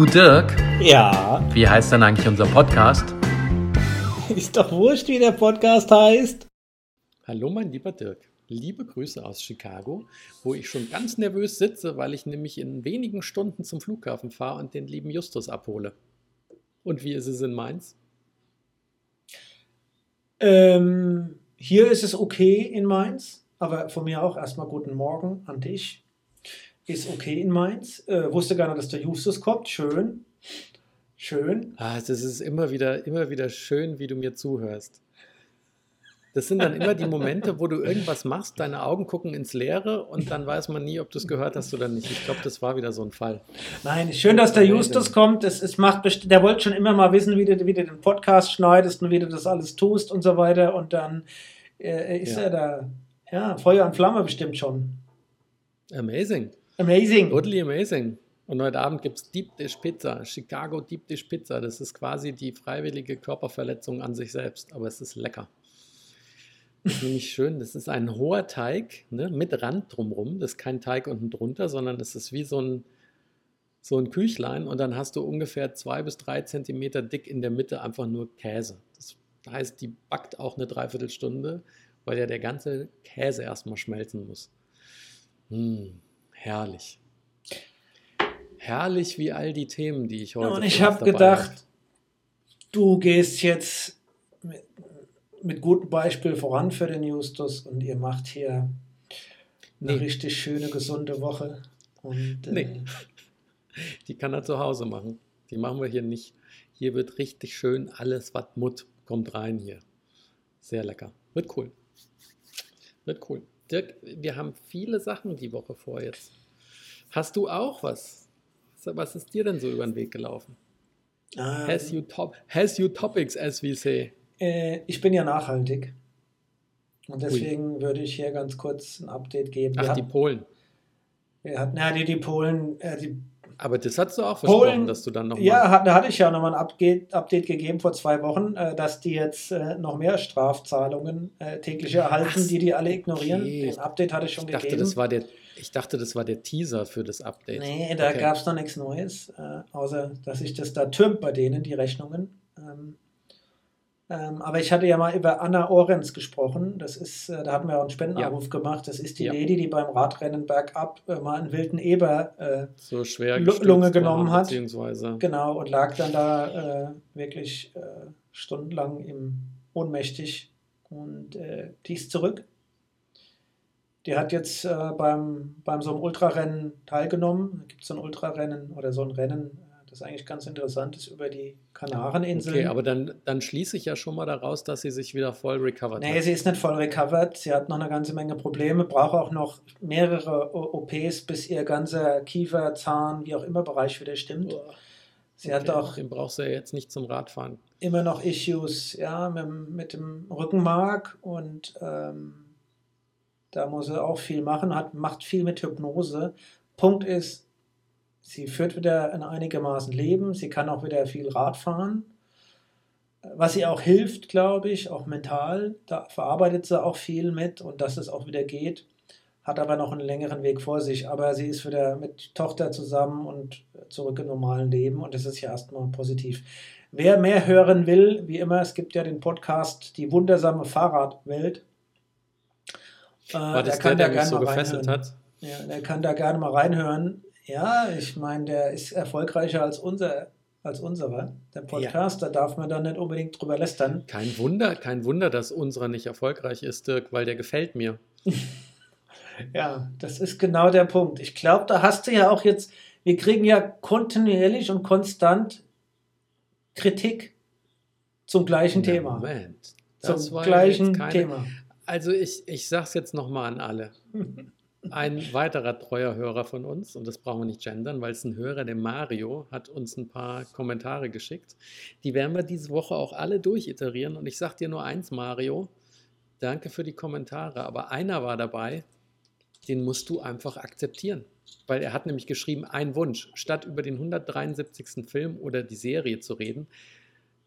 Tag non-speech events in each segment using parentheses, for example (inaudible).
Du Dirk, Ja, wie heißt denn eigentlich unser Podcast? (laughs) ist doch wurscht, wie der Podcast heißt. Hallo, mein lieber Dirk. Liebe Grüße aus Chicago, wo ich schon ganz nervös sitze, weil ich nämlich in wenigen Stunden zum Flughafen fahre und den lieben Justus abhole. Und wie ist es in Mainz? Ähm, hier ist es okay in Mainz, aber von mir auch erstmal guten Morgen an dich. Ist okay in Mainz. Äh, wusste gar nicht, dass der Justus kommt. Schön. Schön. Ah, es ist immer wieder, immer wieder schön, wie du mir zuhörst. Das sind dann immer die Momente, wo du irgendwas machst, deine Augen gucken ins Leere und dann weiß man nie, ob du es gehört hast oder nicht. Ich glaube, das war wieder so ein Fall. Nein, schön, dass der Justus kommt. Es, es macht der wollte schon immer mal wissen, wie du, wie du den Podcast schneidest und wie du das alles tust und so weiter. Und dann äh, ist Ja. er da. Ja, Feuer und Flamme bestimmt schon. Amazing. Amazing. Totally amazing. Und heute Abend gibt es Deep Dish Pizza, Chicago Deep Dish Pizza. Das ist quasi die freiwillige Körperverletzung an sich selbst, aber es ist lecker. Das ist nämlich schön, das ist ein hoher Teig ne, mit Rand drumrum. Das ist kein Teig unten drunter, sondern es ist wie so ein, so ein Küchlein und dann hast du ungefähr zwei bis drei Zentimeter dick in der Mitte einfach nur Käse. Das heißt, die backt auch eine Dreiviertelstunde, weil ja der ganze Käse erstmal schmelzen muss. Mm, herrlich. Herrlich wie all die Themen, die ich heute Und ich habe gedacht, hab. du gehst jetzt mit, mit gutem Beispiel voran für den Justus und ihr macht hier eine Nee. richtig schöne, gesunde Woche. Und, äh, Nee. (laughs) Die kann er zu Hause machen. Die machen wir hier nicht. Hier wird richtig schön alles, was Mut kommt rein hier. Sehr lecker. Wird cool. Wird cool. Dirk, wir haben viele Sachen die Woche vor jetzt. Hast du auch was? Was ist dir denn so über den Weg gelaufen? ähm, Has you, top, has you topics, as we say? äh, ich bin ja nachhaltig. Und deswegen würde ich hier ganz kurz ein Update geben. Ach, wir, die hatten, Polen. wir hatten, ja, die, die Polen, äh, die Aber das hast du auch Polen- versprochen, dass du dann nochmal. Ja, da hatte ich ja nochmal ein Update, Update gegeben vor zwei Wochen, äh, dass die jetzt äh, noch mehr Strafzahlungen äh, täglich erhalten, Ach, die die alle ignorieren. okay. Den Update hatte ich schon ich, dachte, gegeben. das war der, ich dachte, das war der Teaser für das Update. nee, da Okay. gab es noch nichts Neues, außer dass sich das da türmt bei denen, die Rechnungen. Ähm, aber ich hatte ja mal über Anna Orenz gesprochen. Das ist, äh, da hatten wir auch einen Spendenaufruf gemacht. Das ist die Ja. Lady, die beim Radrennen bergab äh, mal einen wilden Eber äh, so schwer Lunge war, genommen hat. Beziehungsweise, Genau, und lag dann da äh, wirklich äh, stundenlang im ohnmächtig. Und äh, die ist zurück. Die hat jetzt beim, beim so einem Ultrarennen teilgenommen. Da gibt es so ein Ultrarennen oder so ein Rennen, das eigentlich ganz interessant ist, über die Kanareninseln. okay, aber dann, dann schließe ich ja schon mal daraus, dass sie sich wieder voll recovered Nee, hat. sie ist nicht voll recovered. Sie hat noch eine ganze Menge Probleme, braucht auch noch mehrere OPs, bis ihr ganzer Kiefer, Zahn, wie auch immer Bereich wieder stimmt. Sie hat Okay, auch Den brauchst du ja jetzt nicht zum Radfahren. immer noch Issues ja, mit, dem- mit dem Rückenmark und ähm, da muss er auch viel machen, hat, macht viel mit Hypnose. Punkt ist, sie führt wieder ein einigermaßen Leben, sie kann auch wieder viel Rad fahren. Was ihr auch hilft, glaube ich, auch mental, da verarbeitet sie auch viel mit und dass es auch wieder geht, hat aber noch einen längeren Weg vor sich. Aber sie ist wieder mit Tochter zusammen und zurück im normalen Leben und das ist ja erstmal positiv. Wer mehr hören will, wie immer, es gibt ja den Podcast Die wundersame Fahrradwelt. Äh, War das der, der mich so gefesselt hat? Ja, der kann da gerne mal reinhören. Ja, ich meine, der ist erfolgreicher als unser, als unserer. Der Podcast, da darf man dann nicht unbedingt drüber lästern. Kein Wunder, kein Wunder, dass unserer nicht erfolgreich ist, Dirk, weil der gefällt mir. (laughs) Ja, das ist genau der Punkt. Ich glaube, da hast du ja auch jetzt, wir kriegen ja kontinuierlich und konstant Kritik zum gleichen Na, Thema. Moment. Zum Das ja gleichen keine- Thema. Also ich, ich sag's jetzt nochmal an alle. (laughs) Ein weiterer treuer Hörer von uns, und das brauchen wir nicht gendern, weil es ein Hörer, der Mario, hat uns ein paar Kommentare geschickt. Die werden wir diese Woche auch alle durchiterieren. Und ich sag dir nur eins, Mario, danke für die Kommentare. Aber einer war dabei, den musst du einfach akzeptieren. Weil er hat nämlich geschrieben, ein Wunsch, statt über den 173. Film oder die Serie zu reden,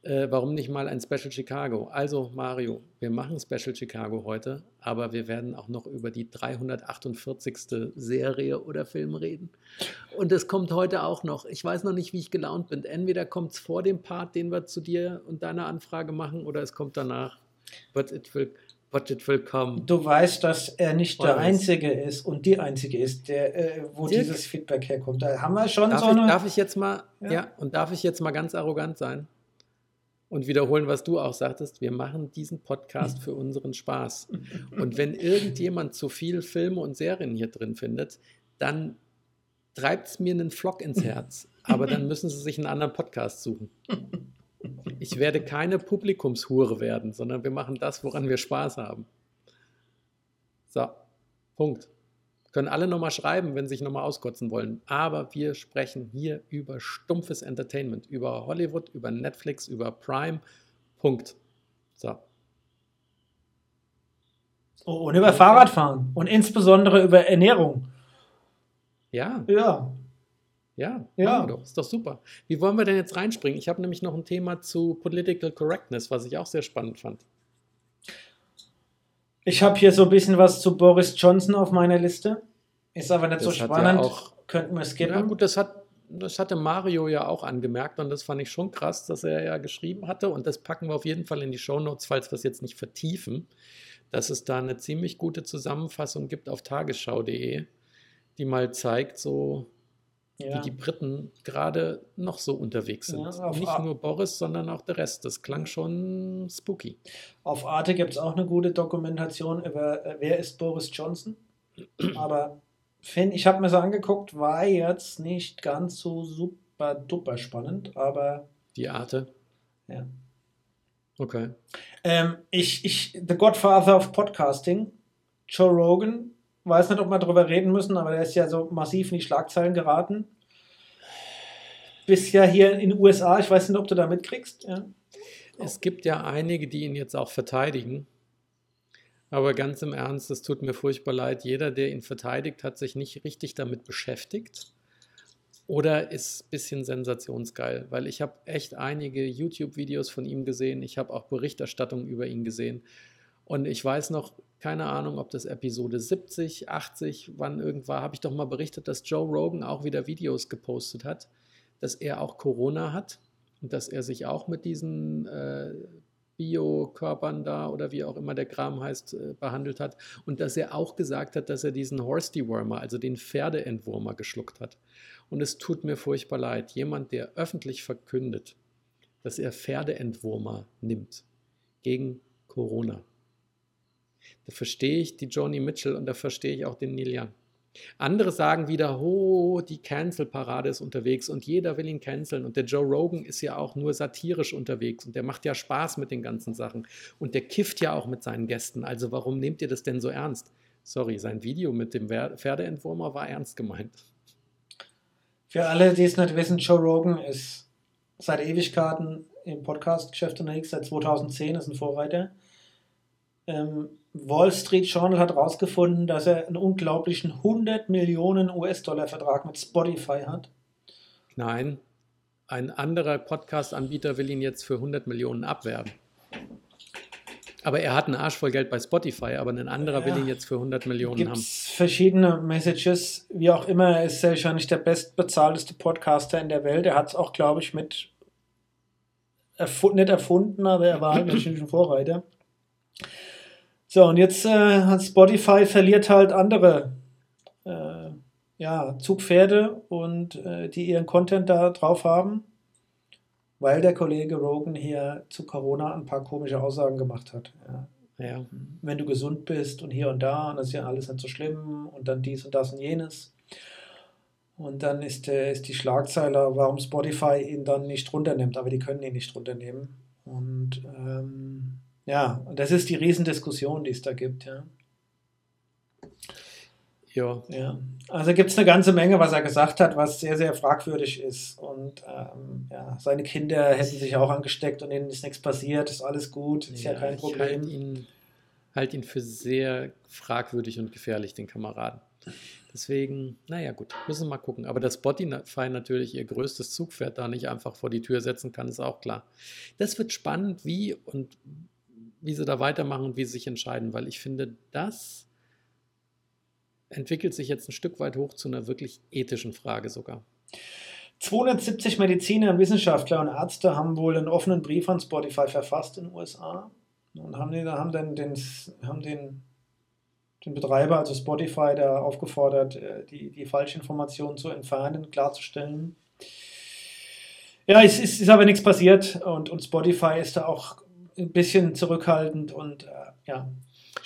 Äh, warum nicht mal ein Special Chicago? Also, Mario, wir machen Special Chicago heute, aber wir werden auch noch über die 348. Serie oder Film reden. Und es kommt heute auch noch. Ich weiß noch nicht, wie ich gelaunt bin. Entweder kommt es vor dem Part, den wir zu dir und deiner Anfrage machen, oder es kommt danach. But it will, but it will come. Du weißt, dass er nicht der Always. Einzige ist und die Einzige ist, der, äh, wo Dirk? dieses Feedback herkommt. Da haben wir schon Darf, so ich, eine. darf ich jetzt mal, Ja. ja. und darf ich jetzt mal ganz arrogant sein und wiederholen, was du auch sagtest? Wir machen diesen Podcast für unseren Spaß. Und wenn irgendjemand zu viel Filme und Serien hier drin findet, dann treibt es mir einen Flock ins Herz. Aber dann müssen sie sich einen anderen Podcast suchen. Ich werde keine Publikumshure werden, sondern wir machen das, woran wir Spaß haben. So, Punkt. Können alle nochmal schreiben, wenn sie sich nochmal auskotzen wollen. Aber wir sprechen hier über stumpfes Entertainment, über Hollywood, über Netflix, über Prime. Punkt. So. Oh, und über Fahrradfahren und insbesondere über Ernährung. Ja, Ja. ja, Ja. wir doch. Ist doch super. Wie wollen wir denn jetzt reinspringen? Ich habe nämlich noch ein Thema zu Political Correctness, was ich auch sehr spannend fand. Ich habe hier so ein bisschen was zu Boris Johnson auf meiner Liste. Ist aber nicht so Das ja spannend. auch- Könnten wir skippen. Ja, gut, das hat. Das hatte Mario ja auch angemerkt und das fand ich schon krass, dass er ja geschrieben hatte. Und das packen wir auf jeden Fall in die Shownotes, falls wir es jetzt nicht vertiefen, dass es da eine ziemlich gute Zusammenfassung gibt auf tagesschau.de, die mal zeigt, so ja. wie die Briten gerade noch so unterwegs sind. Ja, nicht A- nur Boris, sondern auch der Rest. Das klang schon spooky. Auf Arte gibt es auch eine gute Dokumentation über äh, wer ist Boris Johnson. (clears throat) Aber Finn, ich habe mir so angeguckt, war jetzt nicht ganz so super duper spannend, aber Die Arte. ja. Okay. Ähm, ich, ich, The Godfather of Podcasting, Joe Rogan, weiß nicht, ob wir darüber reden müssen, aber der ist ja so massiv in die Schlagzeilen geraten. Bis ja hier in den USA, ich weiß nicht, ob du da mitkriegst. Ja. Es gibt ja einige, die ihn jetzt auch verteidigen. Aber ganz im Ernst, es tut mir furchtbar leid. Jeder, der ihn verteidigt, hat sich nicht richtig damit beschäftigt oder ist ein bisschen sensationsgeil, weil ich habe echt einige YouTube-Videos von ihm gesehen. Ich habe auch Berichterstattungen über ihn gesehen. Und ich weiß noch, keine Ahnung, ob das Episode 70, 80, wann irgendwann, habe ich doch mal berichtet, dass Joe Rogan auch wieder Videos gepostet hat, dass er auch Corona hat und dass er sich auch mit diesen äh, Biokörpern da oder wie auch immer der Kram heißt, äh, behandelt hat und dass er auch gesagt hat, dass er diesen Horse-Dewormer, also den Pferdeentwurmer, geschluckt hat. Und es tut mir furchtbar leid, jemand, der öffentlich verkündet, dass er Pferdeentwurmer nimmt gegen Corona. Da verstehe ich die Joni Mitchell und da verstehe ich auch den Neil Young. Andere sagen wieder, oh, die Cancel-Parade ist unterwegs und jeder will ihn canceln. Und der Joe Rogan ist ja auch nur satirisch unterwegs und der macht ja Spaß mit den ganzen Sachen. Und der kifft ja auch mit seinen Gästen. Also warum nehmt ihr das denn so ernst? Sorry, sein Video mit dem Pferdeentwurmer war ernst gemeint. Für alle, die es nicht wissen, Joe Rogan ist seit Ewigkeiten im Podcast-Geschäft unterwegs, seit 2010 ist ein Vorreiter. Ähm, Wall Street Journal hat herausgefunden, dass er einen unglaublichen 100 Millionen US-Dollar-Vertrag mit Spotify hat. Nein, ein anderer Podcast-Anbieter will ihn jetzt für 100 Millionen abwerben. Aber er hat einen Arsch voll Geld bei Spotify, aber ein anderer Ja. will ihn jetzt für 100 Millionen Gibt haben. es verschiedene Messages, wie auch immer, er ist wahrscheinlich der bestbezahlteste Podcaster in der Welt. Er hat es auch, glaube ich, mit erfu nicht erfunden, aber er war halt natürlich ein Vorreiter. So, und jetzt äh, hat Spotify verliert halt andere äh, ja, Zugpferde und äh, die ihren Content da drauf haben, weil der Kollege Rogan hier zu Corona ein paar komische Aussagen gemacht hat. Ja Ja. wenn du gesund bist und hier und da und das ist ja alles nicht so schlimm und dann dies und das und jenes. Und dann ist, der, ist die Schlagzeile, warum Spotify ihn dann nicht runternimmt, aber die können ihn nicht runternehmen. Und ähm, ja, und das ist die Riesendiskussion, die es da gibt, ja. Ja, ja. Also gibt es eine ganze Menge, was er gesagt hat, was sehr, sehr fragwürdig ist. Und ähm, ja, seine Kinder hätten sich auch angesteckt und ihnen ist nichts passiert, ist alles gut, ist ja, kein Ich Problem. halte ihn, halt ihn für sehr fragwürdig und gefährlich, den Kameraden. Deswegen, naja, gut, müssen wir mal gucken. Aber dass Spotify natürlich ihr größtes Zugpferd da nicht einfach vor die Tür setzen kann, ist auch klar. Das wird spannend, wie und wie sie da weitermachen und wie sie sich entscheiden, weil ich finde, das entwickelt sich jetzt ein Stück weit hoch zu einer wirklich ethischen Frage sogar. 270 Mediziner, Wissenschaftler und Ärzte haben wohl einen offenen Brief an Spotify verfasst in den USA und haben den, haben den, den, haben den, den Betreiber, also Spotify, da aufgefordert, äh, die, die Falschinformationen zu entfernen, klarzustellen. Ja, es ist, ist aber nichts passiert und, und Spotify ist da auch ein bisschen zurückhaltend und äh, ja,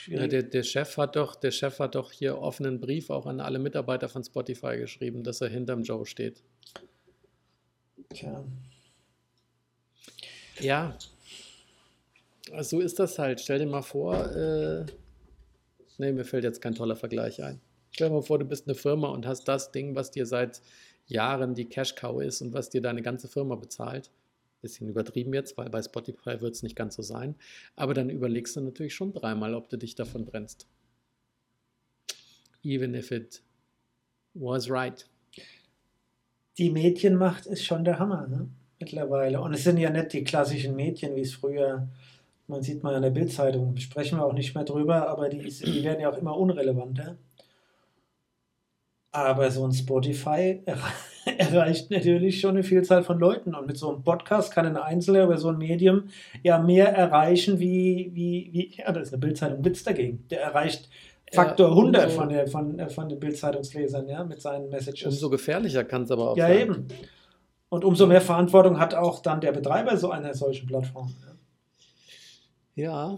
ja, der, der, Chef hat doch, der Chef hat doch hier offenen Brief auch an alle Mitarbeiter von Spotify geschrieben, dass er hinterm Joe steht. Tja. Ja. So ist das halt. Stell dir mal vor, äh, nee, mir fällt jetzt kein toller Vergleich ein. Stell dir mal vor, du bist eine Firma und hast das Ding, was dir seit Jahren die Cash-Cow ist und was dir deine ganze Firma bezahlt. Bisschen übertrieben jetzt, weil bei Spotify wird es nicht ganz so sein. Aber dann überlegst du natürlich schon dreimal, ob du dich davon brennst. Even if it was right die Medienmacht ist schon der Hammer, ne? mittlerweile. Und es sind ja nicht die klassischen Medien, wie es früher, man sieht mal in der Bildzeitung, sprechen wir auch nicht mehr drüber, aber die, die werden ja auch immer unrelevanter. Aber so ein Spotify (laughs) erreicht natürlich schon eine Vielzahl von Leuten. Und mit so einem Podcast kann ein Einzelner über so ein Medium ja mehr erreichen wie, wie, wie ja, da ist eine Bildzeitung Witz dagegen. Der erreicht Faktor 100 umso, von, der, von, äh, von den Bildzeitungslesern, ja, mit seinen Messages. Umso gefährlicher kann es aber auch ja, sein. Ja, eben. Und umso mehr Verantwortung hat auch dann der Betreiber so einer solchen Plattform. Ja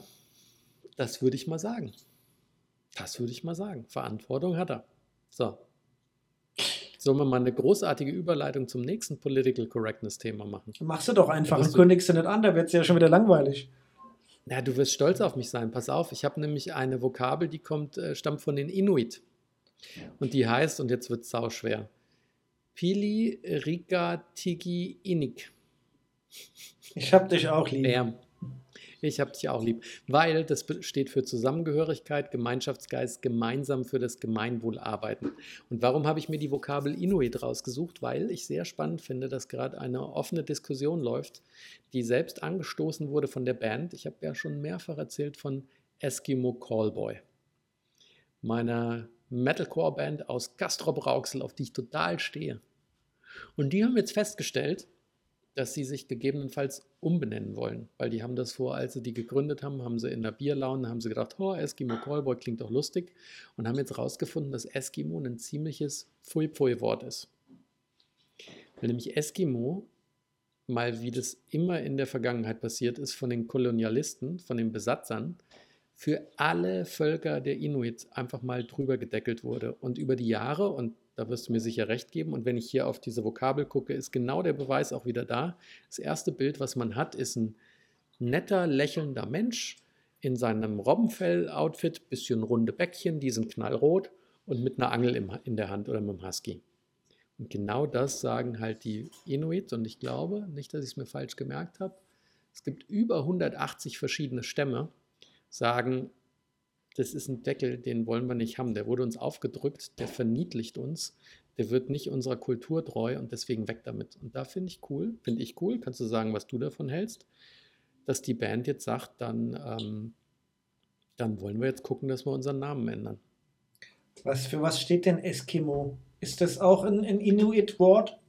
das würde ich mal sagen. Das würde ich mal sagen. Verantwortung hat er. So. Sollen wir mal eine großartige Überleitung zum nächsten Political Correctness-Thema machen? Machst du doch einfach und kündigst du nicht an, da wird es ja schon wieder langweilig. Ja, du wirst stolz auf mich sein. Pass auf, ich habe nämlich eine Vokabel, die kommt, äh, stammt von den Inuit. Und die heißt, und jetzt wird es sauschwer, Pili Rika Tigi Inik. Ich hab dich auch lieb. Ja. Ich habe dich auch lieb, weil das steht für Zusammengehörigkeit, Gemeinschaftsgeist, gemeinsam für das Gemeinwohl arbeiten. Und warum habe ich mir die Vokabel Inuit rausgesucht? Weil ich sehr spannend finde, dass gerade eine offene Diskussion läuft, die selbst angestoßen wurde von der Band. Ich habe ja schon mehrfach erzählt von Eskimo Callboy, meiner Metalcore-Band aus Castrop-Rauxel, auf die ich total stehe. Und die haben jetzt festgestellt, dass sie sich gegebenenfalls umbenennen wollen, weil die haben das vor, als sie die gegründet haben, haben sie in der Bierlaune, haben sie gedacht, oh, Eskimo Callboy klingt doch lustig und haben jetzt rausgefunden, dass Eskimo ein ziemliches Pfui-Pfui-Wort ist. Weil nämlich Eskimo, mal wie das immer in der Vergangenheit passiert ist, von den Kolonialisten, von den Besatzern, für alle Völker der Inuit einfach mal drüber gedeckelt wurde. Und über die Jahre, und da wirst du mir sicher recht geben. Und wenn ich hier auf diese Vokabel gucke, ist genau der Beweis auch wieder da. Das erste Bild, was man hat, ist ein netter, lächelnder Mensch in seinem Robbenfell-Outfit, bisschen runde Bäckchen, die sind knallrot und mit einer Angel in der Hand oder mit einem Husky. Und genau das sagen halt die Inuit. Und ich glaube, nicht, dass ich es mir falsch gemerkt habe, es gibt über 180 verschiedene Stämme, sagen, das ist ein Deckel, den wollen wir nicht haben. Der wurde uns aufgedrückt, der verniedlicht uns, der wird nicht unserer Kultur treu und deswegen weg damit. Und da finde ich cool, finde ich cool, kannst du sagen, was du davon hältst, dass die Band jetzt sagt, dann, ähm, dann wollen wir jetzt gucken, dass wir unseren Namen ändern. Was, für was steht denn Eskimo? Ist das auch ein, ein Inuit-Wort?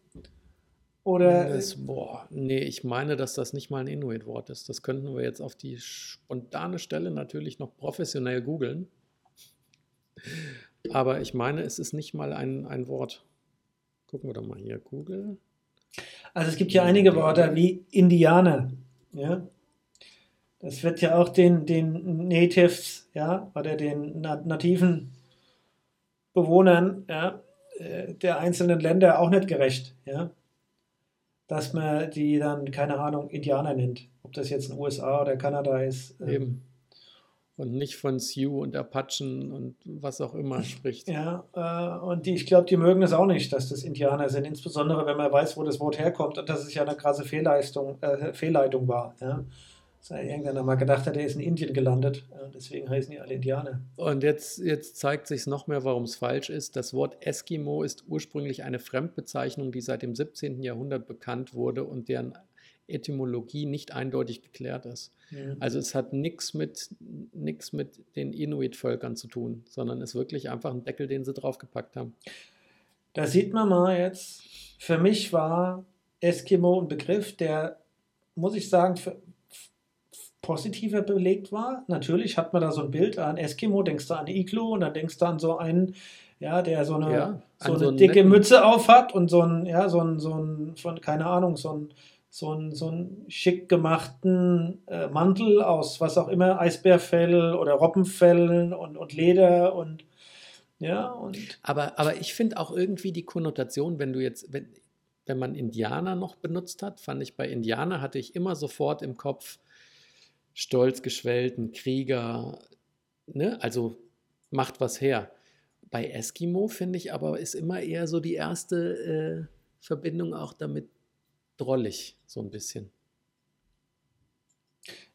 Oder das, boah, nee, ich meine, dass das nicht mal ein Inuit-Wort ist. Das könnten wir jetzt auf die spontane Stelle natürlich noch professionell googeln. Aber ich meine, es ist nicht mal ein, ein Wort. Gucken wir doch mal hier, Google. Also es gibt ja einige Worte wie Indianer. Ja? Das wird ja auch den, den Natives, ja, oder den nativen Bewohnern ja, äh, der einzelnen Länder auch nicht gerecht. Ja? Dass man die dann, keine Ahnung, Indianer nennt. Ob das jetzt in den USA oder Kanada ist. Ähm. Eben. Und nicht von Sioux und Apachen und was auch immer (laughs) spricht. Ja, äh, und die, ich glaube, die mögen es auch nicht, dass das Indianer sind, insbesondere wenn man weiß, wo das Wort herkommt und dass es ja eine krasse Fehlleistung, äh, Fehlleitung war. Ja? Sei irgendeiner mal gedacht hat, der ist in Indien gelandet. Deswegen heißen die alle Indianer. Und jetzt, jetzt zeigt sich noch mehr, warum es falsch ist. Das Wort Eskimo ist ursprünglich eine Fremdbezeichnung, die seit dem 17. Jahrhundert bekannt wurde und deren Etymologie nicht eindeutig geklärt ist. Mhm. Also es hat nichts mit, nix mit den Inuit-Völkern zu tun, sondern ist wirklich einfach ein Deckel, den sie draufgepackt haben. Da sieht man mal jetzt, für mich war Eskimo ein Begriff, der, muss ich sagen, für, positiver belegt war. Natürlich hat man da so ein Bild an Eskimo, denkst du an Iglu und dann denkst du an so einen, ja, der so eine, ja, so eine so dicke Mütze auf hat und so ein, ja, so ein, so ein, von, keine Ahnung, so ein so einen, so einen schick gemachten äh, Mantel aus was auch immer, Eisbärfell oder Robbenfell und, und Leder und ja. Und aber, aber ich finde auch irgendwie die Konnotation, wenn du jetzt, wenn, wenn man Indianer noch benutzt hat, fand ich bei Indianer hatte ich immer sofort im Kopf stolz geschwellten Krieger, ne? also macht was her. Bei Eskimo finde ich aber ist immer eher so die erste äh, Verbindung auch damit drollig, so ein bisschen.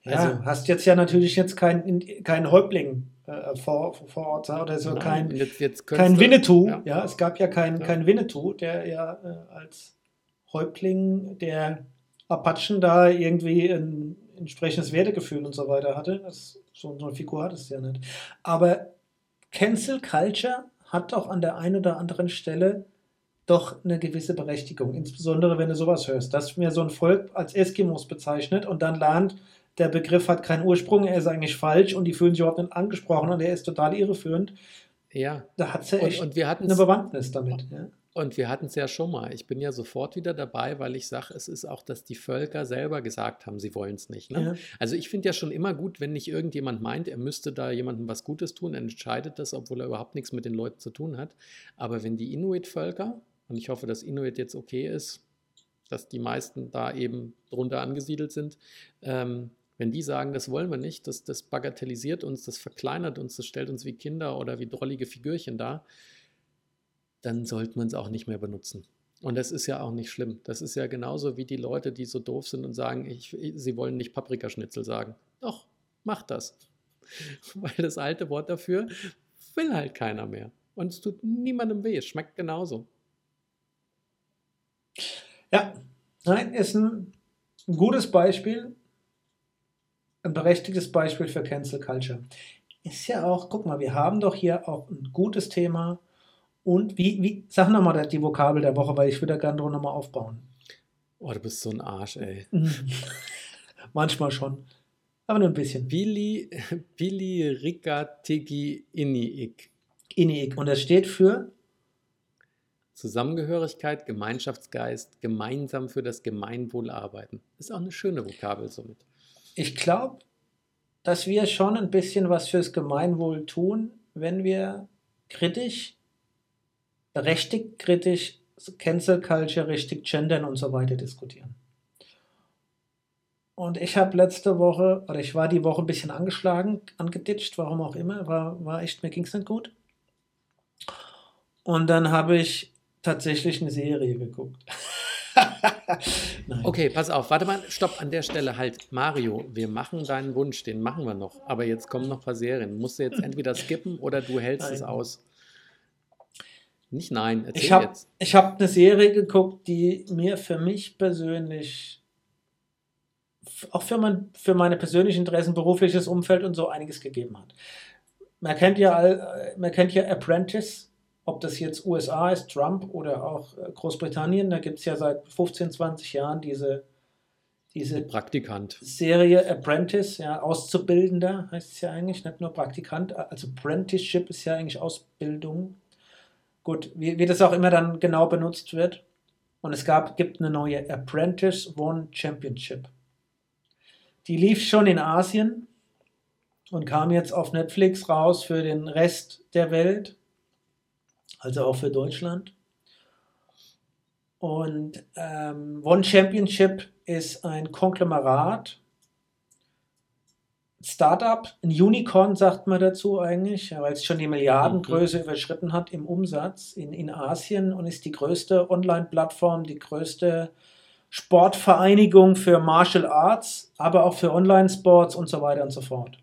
Ja, also, hast jetzt ja natürlich jetzt keinen kein Häuptling äh, vor, vor Ort oder so, nein, kein, jetzt, jetzt kein Winnetou. Ja. ja. es gab ja keinen ja. kein Winnetou, der ja äh, als Häuptling der Apachen da irgendwie ein entsprechendes Wertegefühl und so weiter hatte. Das, so, so eine Figur hat es ja nicht. Aber Cancel Culture hat auch an der einen oder anderen Stelle doch eine gewisse Berechtigung. Insbesondere, wenn du sowas hörst, dass mir so ein Volk als Eskimos bezeichnet und dann lernt, der Begriff hat keinen Ursprung, er ist eigentlich falsch und die fühlen sich überhaupt nicht angesprochen und er ist total irreführend. Ja. Da hat sie ja echt und, und wir eine Bewandtnis damit. Ja. Und wir hatten es ja schon mal. Ich bin ja sofort wieder dabei, weil ich sage, es ist auch, dass die Völker selber gesagt haben, sie wollen es nicht. Ne? Ja. Also ich finde ja schon immer gut, wenn nicht irgendjemand meint, er müsste da jemandem was Gutes tun, er entscheidet das, obwohl er überhaupt nichts mit den Leuten zu tun hat. Aber wenn die Inuit-Völker, und ich hoffe, dass Inuit jetzt okay ist, dass die meisten da eben drunter angesiedelt sind. Ähm, wenn die sagen, das wollen wir nicht, das, das bagatellisiert uns, das verkleinert uns, das stellt uns wie Kinder oder wie drollige Figürchen dar, dann sollte man es auch nicht mehr benutzen. Und das ist ja auch nicht schlimm. Das ist ja genauso wie die Leute, die so doof sind und sagen, ich, sie wollen nicht Paprikaschnitzel sagen. Doch, macht das. (laughs) Weil das alte Wort dafür will halt keiner mehr. Und es tut niemandem weh. Es schmeckt genauso. Ja, nein, ist ein gutes Beispiel, ein berechtigtes Beispiel für Cancel Culture. Ist ja auch, guck mal, wir haben doch hier auch ein gutes Thema. Und wie, wie sag nochmal die Vokabel der Woche, weil ich würde gerne nochmal aufbauen. Oh, du bist so ein Arsch, ey. (laughs) Manchmal schon. Aber nur ein bisschen. Billy, Billy (laughs) Rikatigi Iniik. Iniik. Und das steht für Zusammengehörigkeit, Gemeinschaftsgeist, gemeinsam für das Gemeinwohl arbeiten. Ist auch eine schöne Vokabel somit. Ich glaube, dass wir schon ein bisschen was fürs Gemeinwohl tun, wenn wir kritisch, berechtigt kritisch, Cancel Culture, richtig gendern und so weiter diskutieren. Und ich habe letzte Woche, oder ich war die Woche ein bisschen angeschlagen, angeditscht, warum auch immer, war, war echt, mir ging es nicht gut. Und dann habe ich tatsächlich eine Serie geguckt. (laughs) okay, pass auf, warte mal, stopp an der Stelle halt. Mario, wir machen deinen Wunsch, den machen wir noch. Aber jetzt kommen noch ein paar Serien. Musst du jetzt entweder skippen oder du hältst nein. es aus. Nicht nein, erzähl ich hab, jetzt. Ich habe eine Serie geguckt, die mir für mich persönlich, auch für, mein, für meine persönlichen Interessen, berufliches Umfeld und so einiges gegeben hat. Man kennt ja, all, man kennt ja Apprentice, ob das jetzt USA ist, Trump oder auch äh, Großbritannien, da gibt es ja seit 15, 20 Jahren diese, diese Praktikant. Serie Apprentice, ja, Auszubildender heißt es ja eigentlich, nicht nur Praktikant, also Apprenticeship ist ja eigentlich Ausbildung. Gut, wie, wie das auch immer dann genau benutzt wird. Und es gab, gibt eine neue Apprentice One Championship. Die lief schon in Asien und kam jetzt auf Netflix raus für den Rest der Welt also auch für Deutschland. Und ähm, One Championship ist ein Konglomerat, Startup, ein Unicorn sagt man dazu eigentlich, weil es schon die Milliardengröße mhm. überschritten hat im Umsatz in, in Asien und ist die größte Online-Plattform, die größte Sportvereinigung für Martial Arts, aber auch für Online-Sports und so weiter und so fort.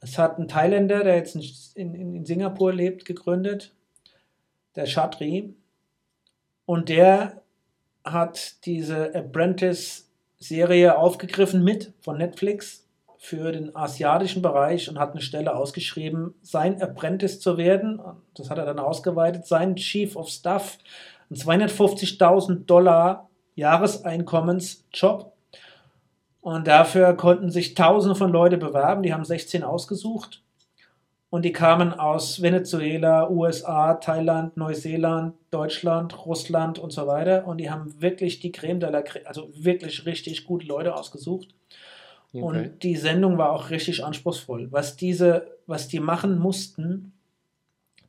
Es hat ein Thailänder, der jetzt in, in, in Singapur lebt, gegründet, der Chatri. Und der hat diese Apprentice-Serie aufgegriffen mit von Netflix für den asiatischen Bereich und hat eine Stelle ausgeschrieben, sein Apprentice zu werden. Das hat er dann ausgeweitet, sein Chief of Staff, ein 250.000 Dollar Jahreseinkommensjob. Und dafür konnten sich Tausende von Leuten bewerben. Die haben 16 ausgesucht. Und die kamen aus Venezuela, USA, Thailand, Neuseeland, Deutschland, Russland und so weiter. Und die haben wirklich die Creme de la Creme, also wirklich richtig gute Leute ausgesucht. Okay. Und die Sendung war auch richtig anspruchsvoll. Was diese, was die machen mussten,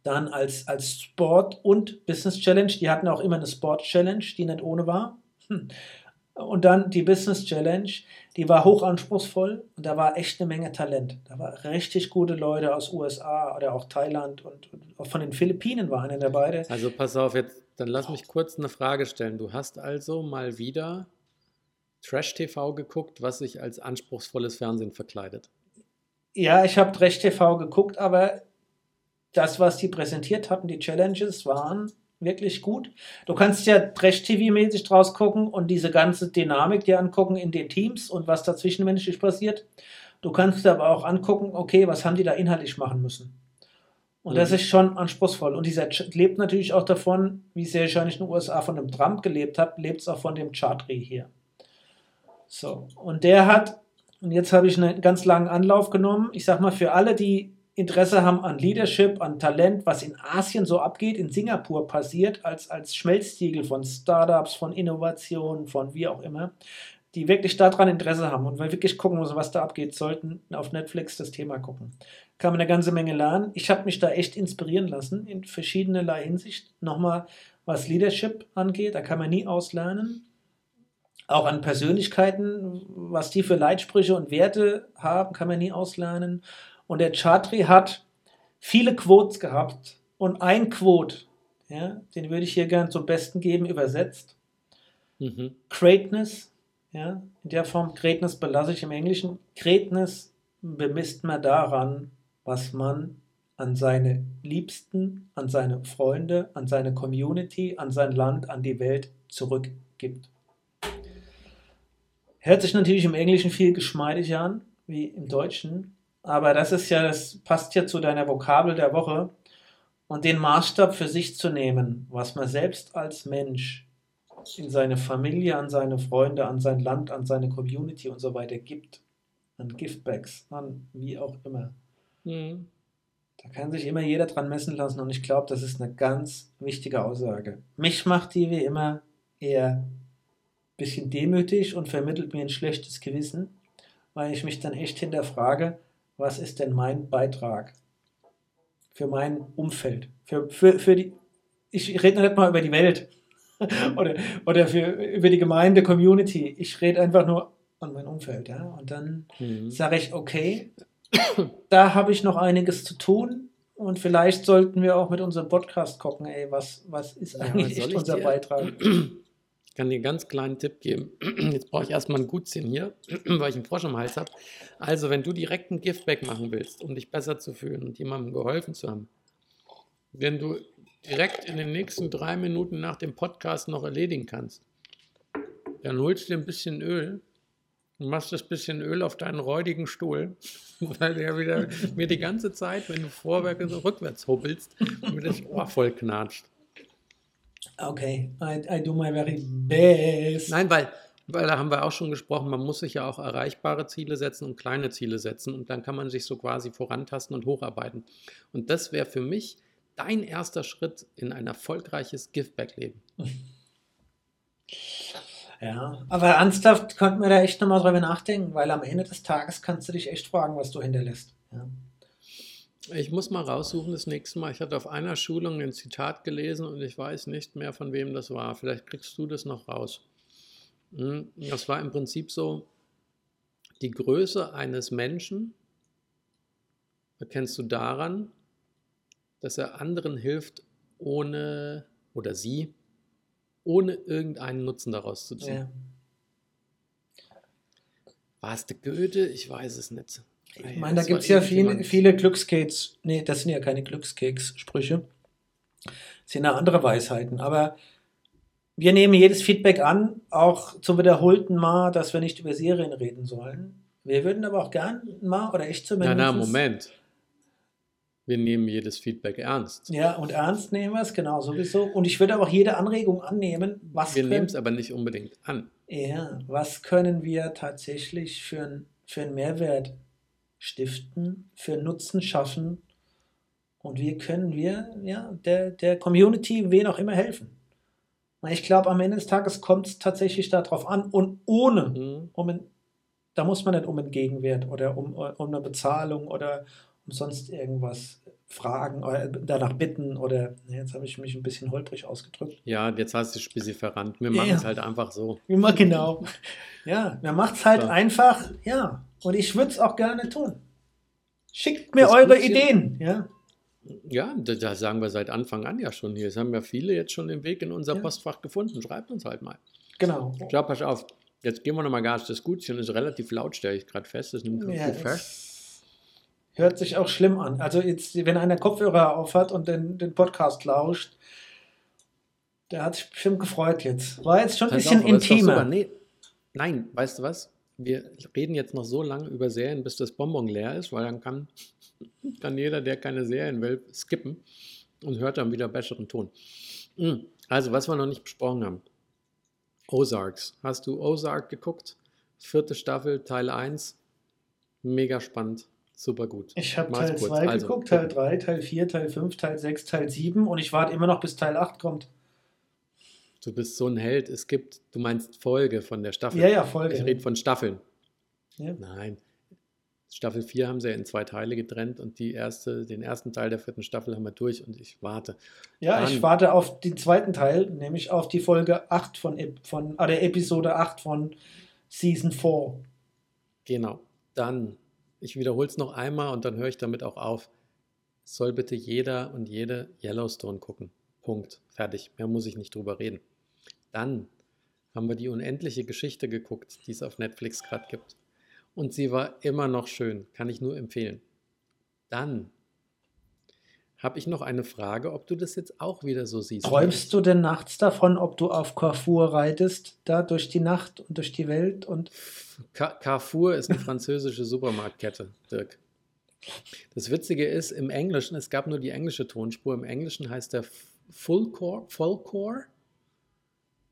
dann als, als Sport und Business Challenge, die hatten auch immer eine Sport Challenge, die nicht ohne war. Hm. Und dann die Business Challenge, die war hoch anspruchsvoll und da war echt eine Menge Talent. Da waren richtig gute Leute aus USA oder auch Thailand und, und auch von den Philippinen war einer dabei. Also pass auf, jetzt dann lass mich kurz eine Frage stellen. Du hast also mal wieder Trash-TV geguckt, was sich als anspruchsvolles Fernsehen verkleidet. Ja, ich habe Trash-TV geguckt, aber das, was die präsentiert hatten, die Challenges, waren wirklich gut. Du kannst ja Trash-TV-mäßig draus gucken und diese ganze Dynamik dir angucken in den Teams und was da zwischenmenschlich passiert. Du kannst aber auch angucken, okay, was haben die da inhaltlich machen müssen. Und mhm. das ist schon anspruchsvoll. Und dieser Ch lebt natürlich auch davon, wie sehr wahrscheinlich in den USA von dem Trump gelebt hat, lebt es auch von dem Chartry hier. So, und der hat, und jetzt habe ich einen ganz langen Anlauf genommen, ich sag mal, für alle, die Interesse haben an Leadership, an Talent, was in Asien so abgeht, in Singapur passiert, als, als Schmelztiegel von Startups, von Innovationen, von wie auch immer, die wirklich daran Interesse haben und weil wirklich gucken müssen, was da abgeht, sollten auf Netflix das Thema gucken. Kann man eine ganze Menge lernen. Ich habe mich da echt inspirieren lassen in verschiedenerlei Hinsicht. Nochmal, was Leadership angeht, da kann man nie auslernen auch an Persönlichkeiten, was die für Leitsprüche und Werte haben, kann man nie auslernen. Und der Chatri hat viele Quotes gehabt und ein Quote, ja, den würde ich hier gern zum Besten geben, übersetzt. Mhm. Greatness, ja, in der Form Greatness belasse ich im Englischen. Greatness bemisst man daran, was man an seine Liebsten, an seine Freunde, an seine Community, an sein Land, an die Welt zurückgibt. Hört sich natürlich im Englischen viel geschmeidiger an, wie im Deutschen. Aber das ist ja, das passt ja zu deiner Vokabel der Woche. Und den Maßstab für sich zu nehmen, was man selbst als Mensch in seine Familie, an seine Freunde, an sein Land, an seine Community und so weiter gibt. An Giftbacks, an wie auch immer. Mhm. Da kann sich immer jeder dran messen lassen und ich glaube, das ist eine ganz wichtige Aussage. Mich macht die wie immer eher bisschen demütig und vermittelt mir ein schlechtes Gewissen, weil ich mich dann echt hinterfrage, was ist denn mein Beitrag für mein Umfeld, für, für, für die, ich rede nicht mal über die Welt (laughs) oder, oder für, über die Gemeinde, Community, ich rede einfach nur an mein Umfeld, ja, und dann mhm. sage ich, okay, da habe ich noch einiges zu tun, und vielleicht sollten wir auch mit unserem Podcast gucken, ey, was, was ist eigentlich ja, echt unser Beitrag? (clears throat) Ich kann dir einen ganz kleinen Tipp geben. (clears throat) Jetzt brauche ich erstmal ein Gutzchen hier, (clears throat) weil ich einen Frosch im Hals habe. Also, wenn du direkt ein Giftback machen willst, um dich besser zu fühlen und jemandem geholfen zu haben, wenn du direkt in den nächsten drei Minuten nach dem Podcast noch erledigen kannst, dann holst du dir ein bisschen Öl und machst das bisschen Öl auf deinen räudigen Stuhl, (laughs) weil der wieder (laughs) mir die ganze Zeit, wenn du vorwärts und rückwärts hubbelst, mir das Ohr voll knatscht. Okay, I, I do my very best. Nein, weil, weil da haben wir auch schon gesprochen, man muss sich ja auch erreichbare Ziele setzen und kleine Ziele setzen und dann kann man sich so quasi vorantasten und hocharbeiten. Und das wäre für mich dein erster Schritt in ein erfolgreiches Giftback-Leben. Ja, aber ernsthaft könnten wir da echt nochmal drüber nachdenken, weil am Ende des Tages kannst du dich echt fragen, was du hinterlässt. Ja. Ich muss mal raussuchen das nächste Mal. Ich hatte auf einer Schulung ein Zitat gelesen und ich weiß nicht mehr, von wem das war. Vielleicht kriegst du das noch raus. Hm, das war im Prinzip so, die Größe eines Menschen erkennst du daran, dass er anderen hilft, ohne, oder sie, ohne irgendeinen Nutzen daraus zu ziehen. War es der Goethe? Ich weiß es nicht. Ich meine, da gibt es ja viele, viele Glückskeks. Nee, das sind ja keine Glückskeks-Sprüche. Das sind ja andere Weisheiten. Aber wir nehmen jedes Feedback an, auch zum wiederholten Mal, dass wir nicht über Serien reden sollen. Wir würden aber auch gern mal, oder ich zumindest. Na, na, Moment. Wir nehmen jedes Feedback ernst. Ja, und ernst nehmen wir es, genau, sowieso. Und ich würde aber auch jede Anregung annehmen. Was wir nehmen es aber nicht unbedingt an. Ja, was können wir tatsächlich für, für einen Mehrwert stiften, für Nutzen schaffen und wie können wir ja, der, der Community, wen auch immer helfen. Ich glaube, am Ende des Tages kommt es tatsächlich darauf an und ohne, mhm. um ein, da muss man nicht um einen Gegenwert oder um, um eine Bezahlung oder um sonst irgendwas fragen oder danach bitten oder jetzt habe ich mich ein bisschen holprig ausgedrückt. Ja, jetzt hast du dich ein bisschen verrannt. Wir machen ja. es halt einfach so. Immer genau. Ja, wir machen es halt so. einfach, ja. Und ich würde es auch gerne tun. Schickt mir das eure Ideen, ja. Ja, da sagen wir seit Anfang an ja schon hier. Es haben ja viele jetzt schon den Weg in unser ja. Postfach gefunden. Schreibt uns halt mal. Genau. Ich glaube, pass auf. Jetzt gehen wir nochmal Gas. Das Gutchen ist relativ laut, stelle ich gerade fest. Das nimmt ja, fest. Hört sich auch schlimm an. Also jetzt, wenn einer Kopfhörer aufhat und den, den Podcast lauscht, der hat sich bestimmt gefreut jetzt. War jetzt schon ein bisschen auf, intimer. Nee. Nein, weißt du was? Wir reden jetzt noch so lange über Serien, bis das Bonbon leer ist, weil dann kann, kann jeder, der keine Serien will, skippen und hört dann wieder besseren Ton. Hm, also, was wir noch nicht besprochen haben. Ozarks. Hast du Ozark geguckt? Vierte Staffel, Teil 1. Mega spannend. Super gut. Ich habe Teil 2 also, geguckt, Teil 3, Teil 4, Teil 5, Teil 6, Teil 7 und ich warte immer noch, bis Teil 8 kommt. Du bist so ein Held. Es gibt, du meinst Folge von der Staffel. Ja, ja, Folge. Ich rede von Staffeln. Ja. Nein. Staffel 4 haben sie ja in zwei Teile getrennt und die erste, den ersten Teil der vierten Staffel haben wir durch und ich warte. Ja, Dann, ich warte auf den zweiten Teil, nämlich auf die Folge 8 von, von äh, der Episode 8 von Season 4. Genau. Dann, ich wiederhole es noch einmal und dann höre ich damit auch auf. Soll bitte jeder und jede Yellowstone gucken. Punkt. Fertig. Mehr muss ich nicht drüber reden. Dann haben wir die unendliche Geschichte geguckt, die es auf Netflix gerade gibt. Und sie war immer noch schön, kann ich nur empfehlen. Dann habe ich noch eine Frage, ob du das jetzt auch wieder so siehst. Träumst du denn nachts davon, ob du auf Carrefour reitest, da durch die Nacht und durch die Welt? Und Carrefour ist eine französische Supermarktkette, Dirk. Das Witzige ist, im Englischen, es gab nur die englische Tonspur, im Englischen heißt der Fullcore.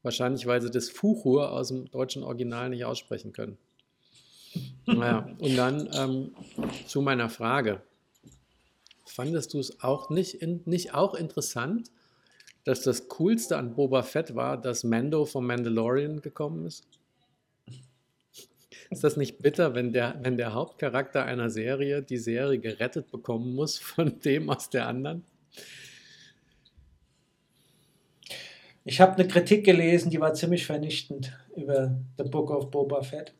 Wahrscheinlich, weil sie das Fuchur aus dem deutschen Original nicht aussprechen können. Naja, und dann ähm, zu meiner Frage. Fandest du es auch nicht, in, nicht auch interessant, dass das Coolste an Boba Fett war, dass Mando vom Mandalorian gekommen ist? Ist das nicht bitter, wenn der, wenn der Hauptcharakter einer Serie die Serie gerettet bekommen muss von dem aus der anderen? Ich habe eine Kritik gelesen, die war ziemlich vernichtend über The Book of Boba Fett.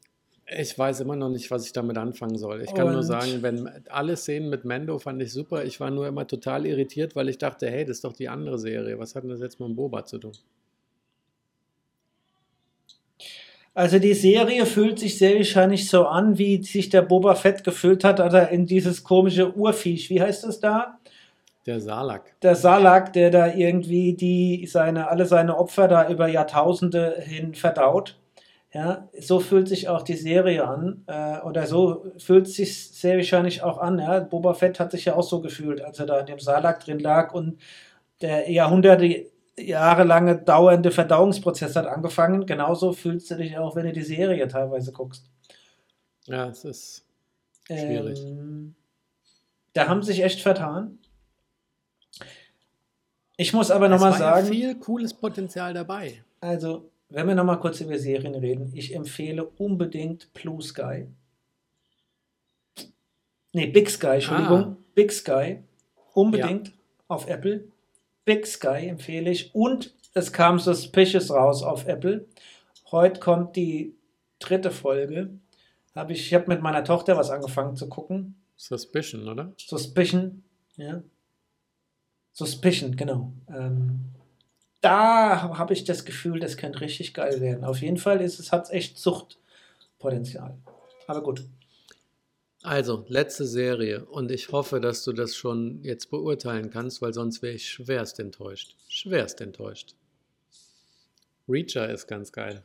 Ich weiß immer noch nicht, was ich damit anfangen soll. Ich kann Und nur sagen, wenn alle Szenen mit Mando fand ich super. Ich war nur immer total irritiert, weil ich dachte, hey, das ist doch die andere Serie. Was hat denn das jetzt mit Boba zu tun? Also die Serie fühlt sich sehr wahrscheinlich so an, wie sich der Boba Fett gefühlt hat, als er in dieses komische Urviech, wie heißt das da? Der Salak. Der Salak, der da irgendwie die, seine, alle seine Opfer da über Jahrtausende hin verdaut. Ja, so fühlt sich auch die Serie an. Äh, oder so fühlt es sich sehr wahrscheinlich auch an. Ja. Boba Fett hat sich ja auch so gefühlt, als er da in dem Salak drin lag und der Jahrhunderte, jahrelange dauernde Verdauungsprozess hat angefangen. Genauso fühlst du dich auch, wenn du die Serie teilweise guckst. Ja, es ist schwierig. Ähm, da haben sich echt vertan. Ich muss aber nochmal sagen. Ja viel cooles Potenzial dabei. Also, wenn wir nochmal kurz über Serien reden, ich empfehle unbedingt Blue Sky. Nee, Big Sky, Entschuldigung. Ah. Big Sky. Unbedingt ja. auf Apple. Big Sky empfehle ich. Und es kam Suspicious raus auf Apple. Heute kommt die dritte Folge. Hab ich ich habe mit meiner Tochter was angefangen zu gucken. Suspicion, oder? Suspicion, ja. Suspicion, genau. Ähm, da habe ich das Gefühl, das könnte richtig geil werden. Auf jeden Fall ist es, hat es echt Suchtpotenzial. Aber gut. Also, letzte Serie. Und ich hoffe, dass du das schon jetzt beurteilen kannst, weil sonst wäre ich schwerst enttäuscht. Schwerst enttäuscht. Reacher ist ganz geil.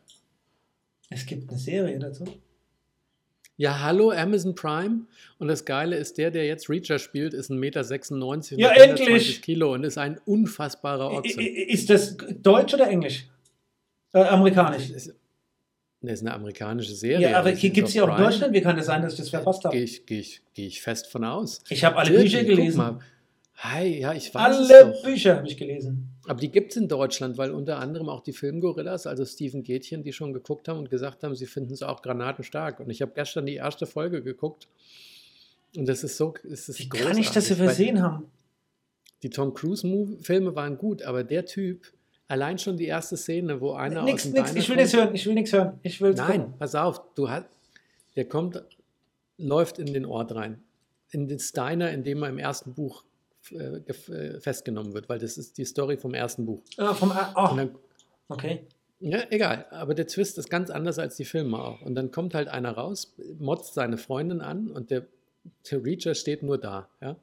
Es gibt eine Serie dazu. Ja, hallo Amazon Prime. Und das Geile ist, der, der jetzt Reacher spielt, ist 1,96 Meter Ja, und 120 endlich! Kilo und ist ein unfassbarer Ochse. Ist das Deutsch oder Englisch? Äh, amerikanisch. Das ist, das ist eine amerikanische Serie. Ja, aber gibt es ja auch in. Deutschland. Wie kann das sein, dass ich das verpasst Gehe habe? ich, geh ich, geh ich fest von aus. Ich habe alle Natürlich, Bücher gelesen. Hi, ja, ich weiß Alle es doch. Bücher habe ich gelesen. Aber die gibt es in Deutschland, weil unter anderem auch die Filmgorillas, also Steven Gätchen, die schon geguckt haben und gesagt haben, sie finden es auch granatenstark. Und ich habe gestern die erste Folge geguckt und das ist so, es ist Wie kann ich das großartig, übersehen haben? Die Tom Cruise-Filme waren gut, aber der Typ, allein schon die erste Szene, wo einer aus Nix, dem nix. Ich will nichts hören. Ich will nichts hören. Ich will Nein, pass auf, du hast, der kommt, läuft in den Ort rein, in den Steiner, in dem er im ersten Buch festgenommen wird, weil das ist die Story vom ersten Buch. Ah, vom, ah, Und oh, dann, okay. ja, egal, aber der Twist ist ganz anders als die Filme auch. Und dann kommt halt einer raus, motzt seine Freundin an und der, der Reacher steht nur da, ja.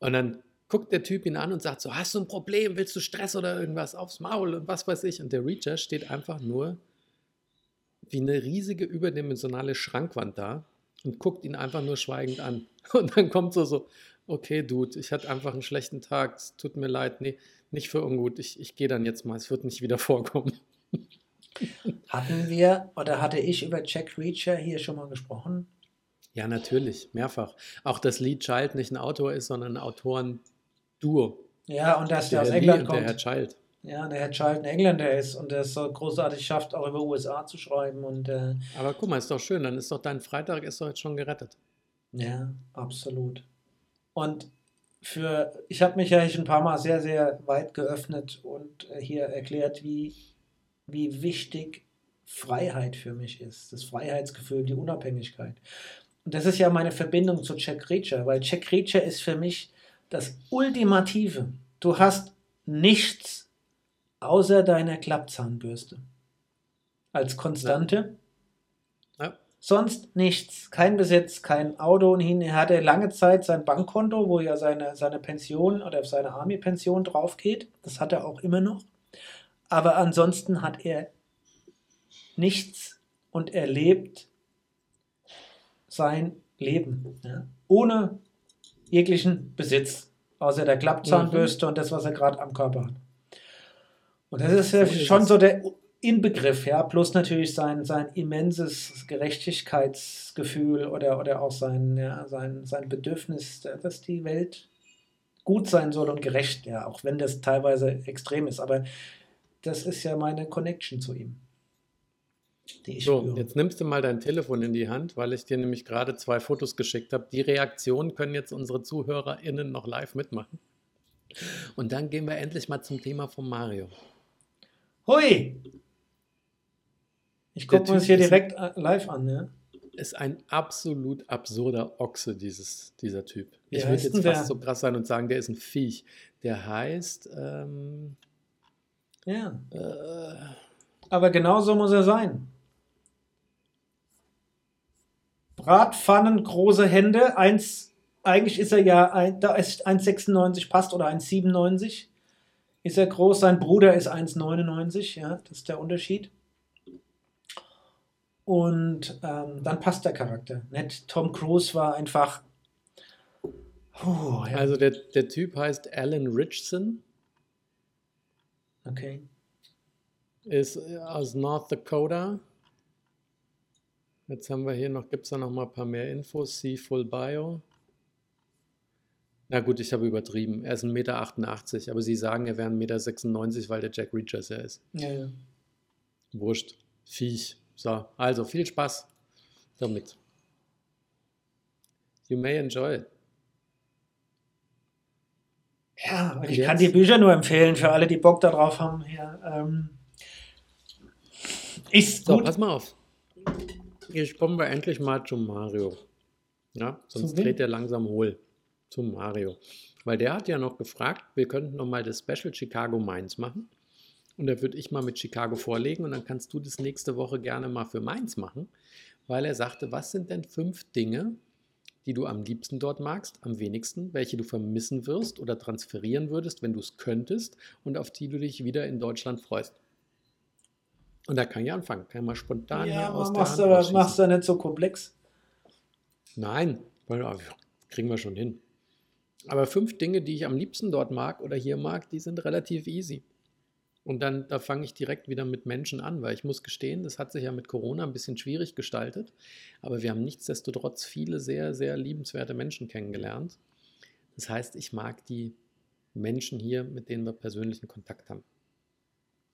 Und dann guckt der Typ ihn an und sagt so, hast du ein Problem, willst du Stress oder irgendwas aufs Maul und was weiß ich. Und der Reacher steht einfach nur wie eine riesige überdimensionale Schrankwand da und guckt ihn einfach nur schweigend an. (laughs) Und dann kommt so so, okay, Dude, ich hatte einfach einen schlechten Tag, es tut mir leid, nee, nicht für ungut, ich, ich gehe dann jetzt mal, es wird nicht wieder (laughs) vorkommen. Hatten wir oder hatte ich über Jack Reacher hier schon mal gesprochen? Ja, natürlich, mehrfach. Auch dass Lee Child nicht ein Autor ist, sondern ein Autoren-Duo. Ja, und dass der, Der aus Lee England und der kommt. Herr Child. Ja, der Herr Child ein Engländer ist und der es so großartig schafft, auch über USA zu schreiben. Und äh, Aber guck mal, ist doch schön, dann ist doch dein Freitag ist doch jetzt schon gerettet. ja, absolut. Und für, ich habe mich ja ein paar Mal sehr, sehr weit geöffnet und äh, hier erklärt, wie, wie wichtig Freiheit für mich ist. Das Freiheitsgefühl, die Unabhängigkeit. Und das ist ja meine Verbindung zu Jack Reacher, weil Jack Reacher ist für mich das Ultimative. Du hast nichts außer deiner Klappzahnbürste als Konstante. Sonst nichts. Kein Besitz, kein Auto. Und hin- er hatte lange Zeit sein Bankkonto, wo ja seine, seine Pension oder seine Army-Pension drauf geht. Das hat er auch immer noch. Aber ansonsten hat er nichts und er lebt sein Leben. Ja? Ohne jeglichen Besitz. Außer der Klappzahnbürste und das, was er gerade am Körper hat. Und das ist ja schon so der Inbegriff, ja, plus natürlich sein, sein immenses Gerechtigkeitsgefühl oder, oder auch sein, ja, sein, sein Bedürfnis, dass die Welt gut sein soll und gerecht, ja, auch wenn das teilweise extrem ist. Aber das ist ja meine Connection zu ihm. Die ich So, spüre. jetzt nimmst du mal dein Telefon in die Hand, weil ich dir nämlich gerade zwei Fotos geschickt habe. Die Reaktionen können jetzt unsere ZuhörerInnen noch live mitmachen. Und dann gehen wir endlich mal zum Thema von Mario. Hui! Ich gucke mir das hier direkt äh, live an, ja. Ist ein absolut absurder Ochse, dieses, dieser Typ. Wie Ich würde jetzt fast der? so krass sein und sagen, der ist ein Viech. Der heißt, ähm, Ja. äh, Aber genau so muss er sein. Bratpfannen, große Hände. Eins, eigentlich ist er ja, ein, da ist 1,96 passt oder 1,97 ist er groß. Sein Bruder ist 1,99, ja, das ist der Unterschied. Und ähm, dann passt der Charakter. Nicht? Tom Cruise war einfach. Puh, ja, also der, der Typ heißt Alan Richson, okay. ist äh, aus North Dakota. Jetzt haben wir hier noch, gibt es da noch mal ein paar mehr Infos. See Full Bio. Na gut, ich habe übertrieben. Er ist 1,88 Meter, aber sie sagen, er wäre 1,96 Meter, weil der Jack Reacher ja ist. Ja, ja. Wurscht. Viech. So, also viel Spaß damit. You may enjoy it. Ja, und ich Jetzt? kann die Bücher nur empfehlen für alle, die Bock darauf haben. Ja, ähm, ist So, gut. pass mal auf. Jetzt kommen wir endlich mal zum Mario. Ja, sonst dreht er langsam hohl. Zum Mario. Weil der hat ja noch gefragt, wir könnten noch mal das Special Chicago Mainz machen. Und da würde ich mal mit Chicago vorlegen und dann kannst du das nächste Woche gerne mal für Mainz machen. weil er sagte, was sind denn fünf Dinge, die du am liebsten dort magst, am wenigsten, welche du vermissen wirst oder transferieren würdest, wenn du es könntest und auf die du dich wieder in Deutschland freust. Und da kann ich anfangen, kann ich mal spontan Ja, hier aus aber der machst Hand du rausschießen. machst du nicht so komplex. Nein, ah, kriegen wir schon hin. Aber fünf Dinge, die ich am liebsten dort mag oder hier mag, die sind relativ easy. Und dann, da fange ich direkt wieder mit Menschen an, weil ich muss gestehen, das hat sich ja mit Corona ein bisschen schwierig gestaltet. Aber wir haben nichtsdestotrotz viele sehr, sehr liebenswerte Menschen kennengelernt. Das heißt, ich mag die Menschen hier, mit denen wir persönlichen Kontakt haben.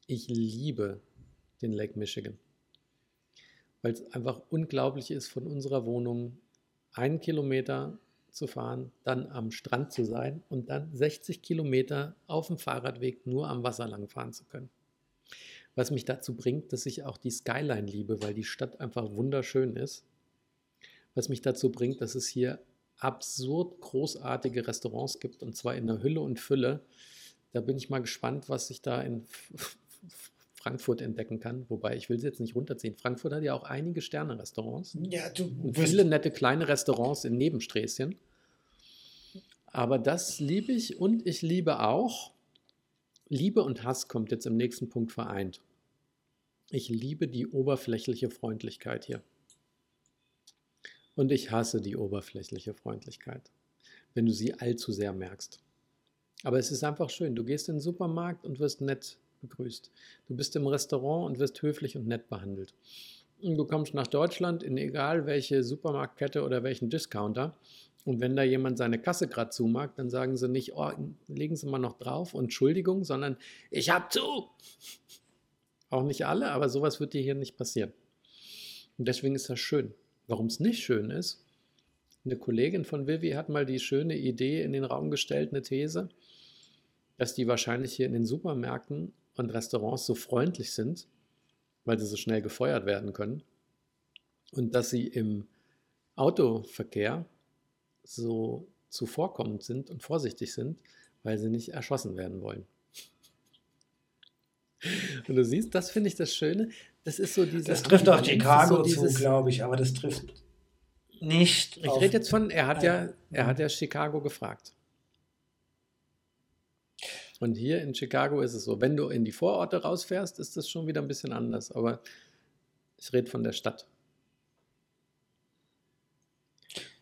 Ich liebe den Lake Michigan, weil es einfach unglaublich ist, von unserer Wohnung einen Kilometer zu fahren, dann am Strand zu sein und dann 60 Kilometer auf dem Fahrradweg nur am Wasser lang fahren zu können. Was mich dazu bringt, dass ich auch die Skyline liebe, weil die Stadt einfach wunderschön ist. Was mich dazu bringt, dass es hier absurd großartige Restaurants gibt und zwar in der Hülle und Fülle. Da bin ich mal gespannt, was ich da in Frankfurt entdecken kann. Wobei ich will sie jetzt nicht runterziehen. Frankfurt hat ja auch einige Sterne-Restaurants. Ja, du Und viele nette kleine Restaurants in Nebensträßchen. Aber das liebe ich und ich liebe auch, Liebe und Hass kommt jetzt im nächsten Punkt vereint. Ich liebe die oberflächliche Freundlichkeit hier. Und ich hasse die oberflächliche Freundlichkeit, wenn du sie allzu sehr merkst. Aber es ist einfach schön. Du gehst in den Supermarkt und wirst nett begrüßt. Du bist im Restaurant und wirst höflich und nett behandelt. Du kommst nach Deutschland in egal welche Supermarktkette oder welchen Discounter. Und wenn da jemand seine Kasse gerade zumacht, dann sagen sie nicht, oh, legen Sie mal noch drauf und Entschuldigung, sondern ich hab zu. Auch nicht alle, aber sowas wird dir hier nicht passieren. Und deswegen ist das schön. Warum es nicht schön ist, eine Kollegin von Vivi hat mal die schöne Idee in den Raum gestellt, eine These, dass die wahrscheinlich hier in den Supermärkten und Restaurants so freundlich sind, weil sie so schnell gefeuert werden können. Und dass sie im Autoverkehr so zuvorkommend sind und vorsichtig sind, weil sie nicht erschossen werden wollen. Und du siehst, das finde ich das Schöne. Das ist so diese. das trifft auch Chicago so zu, dieses- glaube ich, aber das trifft nicht. Ich rede jetzt von, er hat Ja. er hat ja Chicago gefragt. Und hier in Chicago ist es so, wenn du in die Vororte rausfährst, ist das schon wieder ein bisschen anders. Aber ich rede von der Stadt.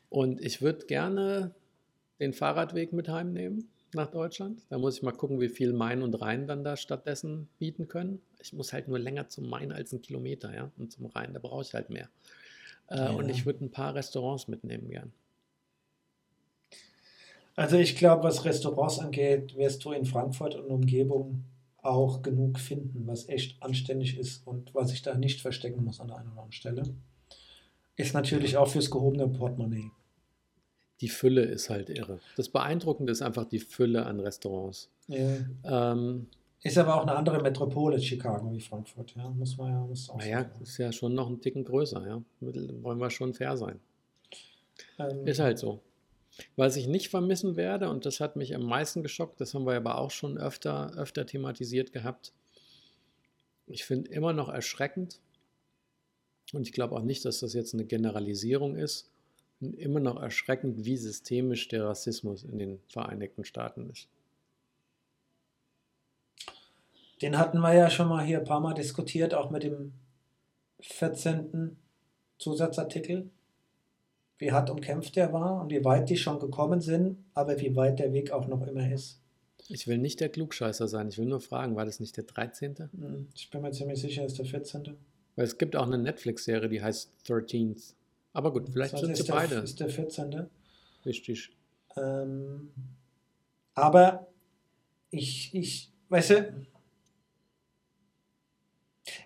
Und ich würde gerne den Fahrradweg mit heimnehmen nach Deutschland. Da muss ich mal gucken, wie viel Main und Rhein dann da stattdessen bieten können. Ich muss halt nur länger zum Main als einen Kilometer, ja. Und zum Rhein, da brauche ich halt mehr. Äh, Ja. Und ich würde ein paar Restaurants mitnehmen gern. Also ich glaube, was Restaurants angeht, wirst du in Frankfurt und Umgebung auch genug finden, was echt anständig ist und was ich da nicht verstecken muss an der einen oder anderen Stelle. Ist natürlich auch fürs gehobene Portemonnaie. Die Fülle ist halt irre. Das Beeindruckende ist einfach die Fülle an Restaurants. Ja. Ähm, Ist aber auch eine andere Metropole, Chicago, wie Frankfurt. Ja, muss man ja muss auch naja, sagen. ist ja schon noch ein Ticken größer, ja. Wollen wir schon fair sein. Ähm, Ist halt so. Was ich nicht vermissen werde, und das hat mich am meisten geschockt, das haben wir aber auch schon öfter, öfter thematisiert gehabt. Ich finde immer noch erschreckend, und ich glaube auch nicht, dass das jetzt eine Generalisierung ist, immer noch erschreckend, wie systemisch der Rassismus in den Vereinigten Staaten ist. Den hatten wir ja schon mal hier ein paar Mal diskutiert, auch mit dem 14. Zusatzartikel. Wie hart umkämpft der war und wie weit die schon gekommen sind, aber wie weit der Weg auch noch immer ist. Ich will nicht der Klugscheißer sein, ich will nur fragen, war das nicht der 13.? Hm, Ich bin mir ziemlich sicher, es ist der 14. Weil es gibt auch eine Netflix-Serie, die heißt 13th. Aber gut, vielleicht Das sind ist sie der, beide. ist der 14. Richtig. Ähm, aber ich, ich, weißt du,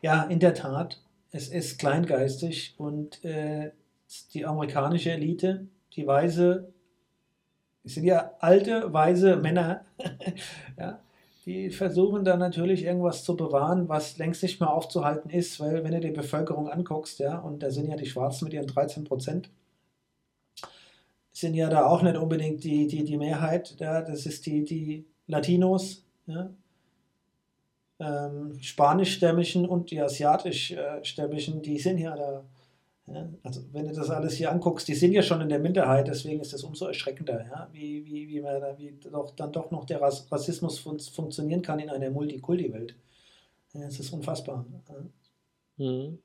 ja, in der Tat, es ist kleingeistig und äh, die amerikanische Elite, die Weise, es sind ja alte, weise Männer, (laughs) ja, die versuchen dann natürlich irgendwas zu bewahren, was längst nicht mehr aufzuhalten ist, weil wenn du die Bevölkerung anguckst, ja, und da sind ja die Schwarzen mit ihren 13 Prozent, sind ja da auch nicht unbedingt die, die, die Mehrheit, ja, das ist die, die Latinos, ja, ähm, spanischstämmigen und die asiatischstämmigen, die sind ja da Ja, also wenn du das alles hier anguckst, die sind ja schon in der Minderheit, deswegen ist das umso erschreckender, ja, wie, wie, wie, man, wie doch, dann doch noch der Ras- Rassismus fun funktionieren kann in einer Multikulti-Welt. Ja, es ist unfassbar. Mhm.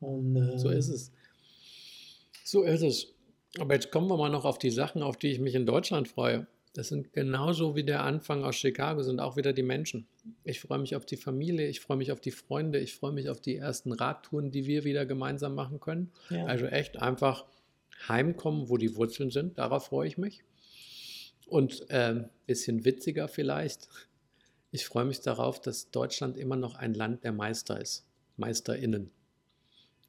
Und, äh, So ist es. So ist es. Aber jetzt kommen wir mal noch auf die Sachen, auf die ich mich in Deutschland freue. Das sind genauso wie der Anfang aus Chicago, sind auch wieder die Menschen. Ich freue mich auf die Familie, ich freue mich auf die Freunde, ich freue mich auf die ersten Radtouren, die wir wieder gemeinsam machen können. Ja. Also echt einfach heimkommen, wo die Wurzeln sind, darauf freue ich mich. Und ein bisschen witziger vielleicht, ich freue mich darauf, dass Deutschland immer noch ein Land der Meister ist, MeisterInnen.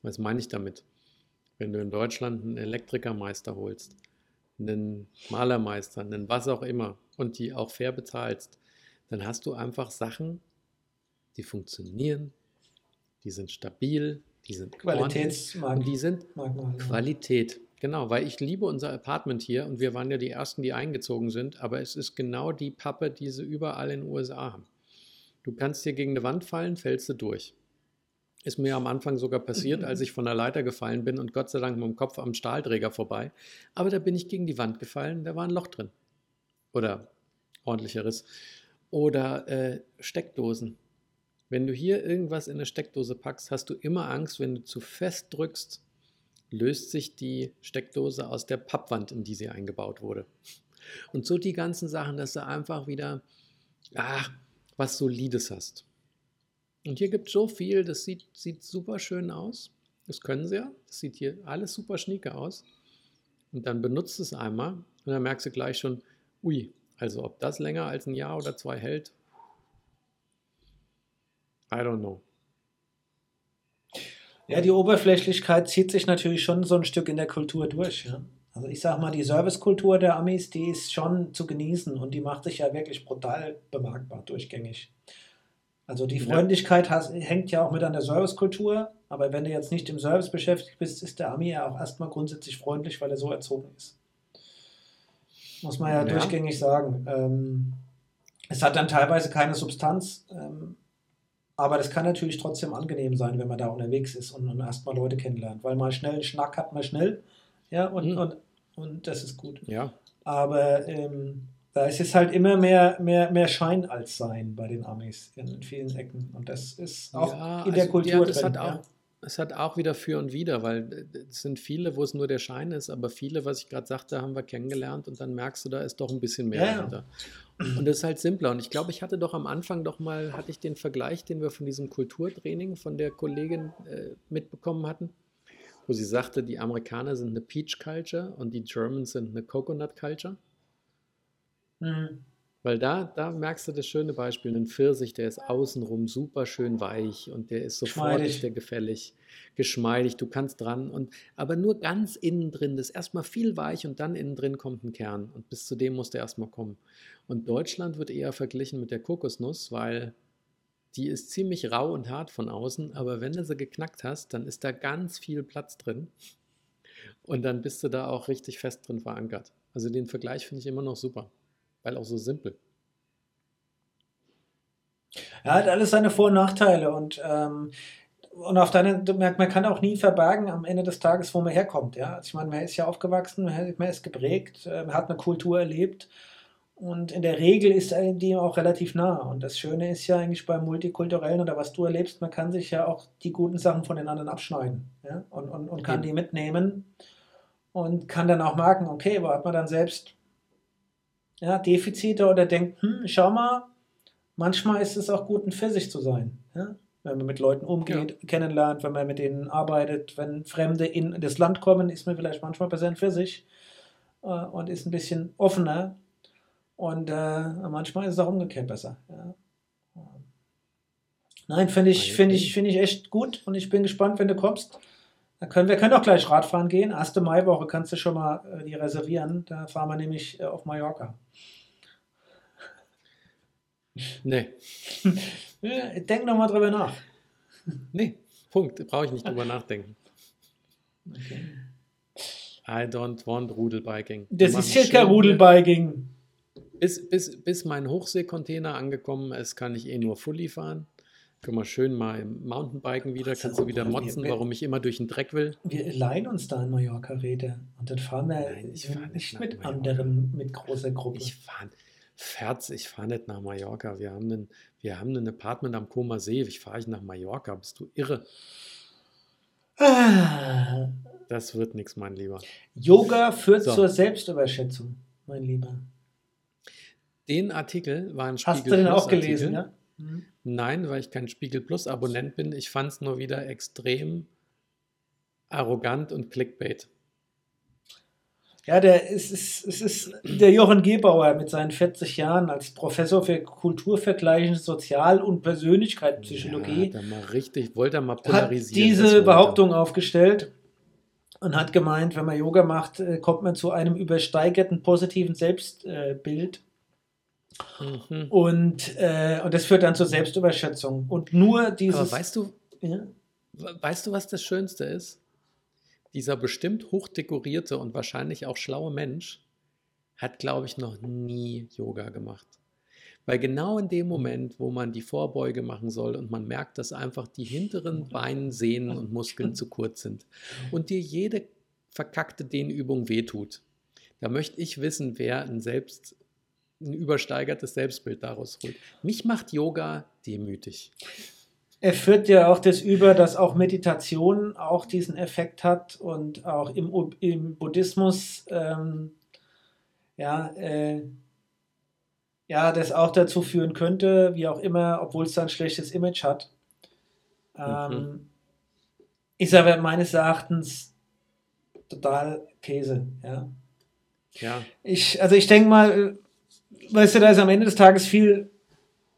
Was meine ich damit? Wenn du in Deutschland einen Elektrikermeister holst, einen Malermeister, einen was auch immer und die auch fair bezahlst, dann hast du einfach Sachen, die funktionieren, die sind stabil, die sind ordentlich und die sind Qualitätsmerkmale. Qualität. Genau, weil ich liebe unser Apartment hier und wir waren ja die Ersten, die eingezogen sind, aber es ist genau die Pappe, die sie überall in den USA haben. Du kannst hier gegen eine Wand fallen, fällst du durch. Ist mir am Anfang sogar passiert, als ich von der Leiter gefallen bin und Gott sei Dank mit dem Kopf am Stahlträger vorbei. Aber da bin ich gegen die Wand gefallen, da war ein Loch drin. Oder ordentlicher Riss. Oder äh, Steckdosen. Wenn du hier irgendwas in eine Steckdose packst, hast du immer Angst, wenn du zu fest drückst, löst sich die Steckdose aus der Pappwand, in die sie eingebaut wurde. Und so die ganzen Sachen, dass du einfach wieder, ach, was Solides hast. Und hier gibt es so viel, das sieht, sieht super schön aus. Das können sie ja. Das sieht hier alles super schnieke aus. Und dann benutzt es einmal und dann merkst du gleich schon, ui, also ob das länger als ein Jahr oder zwei hält, I don't know. Ja, die Oberflächlichkeit zieht sich natürlich schon so ein Stück in der Kultur durch. Ja? Also ich sag mal, die Servicekultur der Amis, die ist schon zu genießen und die macht sich ja wirklich brutal bemerkbar durchgängig. Also die Ja. Freundlichkeit has, hängt ja auch mit an der Servicekultur, aber wenn du jetzt nicht im Service beschäftigt bist, ist der Ami ja auch erstmal grundsätzlich freundlich, weil er so erzogen ist. Muss man ja, Ja. durchgängig sagen. Ähm, es hat dann teilweise keine Substanz, ähm, aber das kann natürlich trotzdem angenehm sein, wenn man da unterwegs ist und, und erstmal Leute kennenlernt, weil mal schnell einen Schnack hat man schnell, ja, und, Mhm. und, und das ist gut. Ja, Aber ähm, da ist es halt immer mehr, mehr, mehr Schein als Sein bei den Amis in vielen Ecken. Und das ist auch Ja, in der also, Kultur ja, das drin. hat auch, ja. es hat auch wieder für und wider, weil es sind viele, wo es nur der Schein ist, aber viele, was ich gerade sagte, haben wir kennengelernt und dann merkst du, da ist doch ein bisschen mehr ja. dahinter. Und das ist halt simpler. Und ich glaube, ich hatte doch am Anfang doch mal, hatte ich den Vergleich, den wir von diesem Kulturtraining von der Kollegin äh, mitbekommen hatten, wo sie sagte, die Amerikaner sind eine Peach Culture und die Germans sind eine Coconut Culture. Mhm. Weil da, da merkst du das schöne Beispiel, ein Pfirsich, der ist außenrum super schön weich und der ist sofort ist der gefällig, geschmeidig, du kannst dran und aber nur ganz innen drin, das ist erstmal viel weich und dann innen drin kommt ein Kern und bis zu dem muss der erstmal kommen. Und Deutschland wird eher verglichen mit der Kokosnuss, weil die ist ziemlich rau und hart von außen, aber wenn du sie geknackt hast, dann ist da ganz viel Platz drin und dann bist du da auch richtig fest drin verankert. Also den Vergleich finde ich immer noch super, weil auch so simpel. Ja, hat alles seine Vor- und Nachteile und, ähm, und auf deiner, man, man kann auch nie verbergen am Ende des Tages, wo man herkommt. Ja? Also ich meine, man ist ja aufgewachsen, man ist geprägt, man hat eine Kultur erlebt und in der Regel ist die auch relativ nah. Und das Schöne ist ja eigentlich beim Multikulturellen oder was du erlebst, man kann sich ja auch die guten Sachen von den anderen abschneiden ja? und, und, und kann Eben. die mitnehmen und kann dann auch merken, okay, wo hat man dann selbst ja, Defizite oder denkt, hm, schau mal, manchmal ist es auch gut, ein Pfirsich zu sein. Ja? Wenn man mit Leuten umgeht, kennenlernt, wenn man mit denen arbeitet, wenn Fremde in das Land kommen, ist man vielleicht manchmal besser ein Pfirsich äh, und ist ein bisschen offener. Und äh, manchmal ist es auch umgekehrt besser. Ja? Nein, finde ich, finde ich, finde ich echt gut und ich bin gespannt, wenn du kommst. Da können, wir können auch gleich Radfahren gehen. Erste Maiwoche kannst du schon mal äh, die reservieren. Da fahren wir nämlich äh, auf Mallorca. Nee, (laughs) Denk noch mal drüber nach. (laughs) nee, Punkt. Brauche ich nicht drüber nachdenken. I don't want Rudelbiking. Das ist hier kein Rudelbiking. Bis, bis, bis mein Hochseekontainer angekommen ist, kann ich eh nur Fully fahren. Können wir schön mal im Mountainbiken wieder, kannst du wieder motzen, warum ich immer durch den Dreck will. Wir leihen uns da in Mallorca Räder und dann fahren wir Nein, ich fahr nicht mit Mallorca. anderen, mit großer Gruppe. Ich fahre, Ferz, ich fahre nicht nach Mallorca. Wir haben, einen, wir haben ein Apartment am Koma See. Ich fahre nicht nach Mallorca. Bist du irre? ah, Das wird nichts, mein Lieber. Yoga führt So. zur Selbstüberschätzung, mein Lieber. Den Artikel war ein Hast du Spiegel den auch gelesen, ja? Mhm. Nein, weil ich kein Spiegel Plus Abonnent bin. Ich fand es nur wieder extrem arrogant und Clickbait. Ja, der, es, ist, es ist der Jochen Gebauer mit seinen 40 Jahren als Professor für kulturvergleichende Sozial- und Persönlichkeitspsychologie. Ja, da mal richtig, wollte er mal hat polarisieren. das diese. Behauptung aufgestellt und hat gemeint, wenn man Yoga macht, äh, kommt man zu einem übersteigerten positiven Selbstbild Mhm. und, äh, und das führt dann zur Selbstüberschätzung. Und nur Aber dieses. weißt du, ja, weißt du, was das Schönste ist? Dieser bestimmt hochdekorierte und wahrscheinlich auch schlaue Mensch hat, glaube ich, noch nie Yoga gemacht. Weil genau in dem Moment, wo man die Vorbeuge machen soll und man merkt, dass einfach die hinteren Beinen, Sehnen und Muskeln zu kurz sind und dir jede verkackte Dehnübung wehtut, da möchte ich wissen, wer ein selbst ein übersteigertes Selbstbild daraus holt. Mich macht Yoga demütig. Er führt ja auch das über, dass auch Meditation auch diesen Effekt hat und auch im, im Buddhismus ähm, ja, äh, ja, das auch dazu führen könnte, wie auch immer, obwohl es dann ein schlechtes Image hat. Ähm, Ist aber meines Erachtens total Käse, ja. Ja, Ich, also ich denke mal, weißt du, da ist am Ende des Tages viel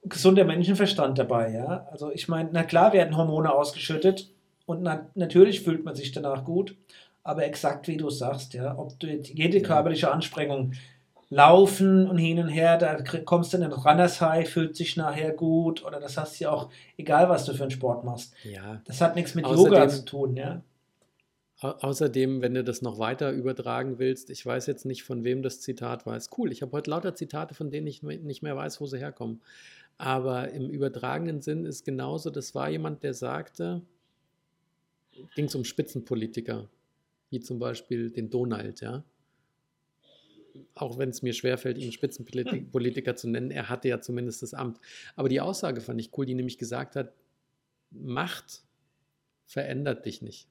gesunder Menschenverstand dabei, ja. Also ich meine, na klar werden Hormone ausgeschüttet und na, natürlich fühlt man sich danach gut, aber exakt wie du sagst, ja, ob du jetzt jede körperliche Anstrengung laufen und hin und her, da kommst du in den Runners High, fühlt sich nachher gut oder das hast du ja auch, egal was du für einen Sport machst. ja. Das hat nichts mit Außerdem- Yoga zu tun, ja. Au- Außerdem, wenn du das noch weiter übertragen willst, ich weiß jetzt nicht, von wem das Zitat war. Ist cool. Ich habe heute lauter Zitate, von denen ich nicht mehr weiß, wo sie herkommen. Aber im übertragenen Sinn ist genauso, das war jemand, der sagte, ging es um Spitzenpolitiker, wie zum Beispiel den Donald, ja. Auch wenn es mir schwerfällt, ihn Spitzenpolitiker zu nennen, er hatte ja zumindest das Amt. Aber die Aussage fand ich cool, die nämlich gesagt hat, Macht verändert dich nicht.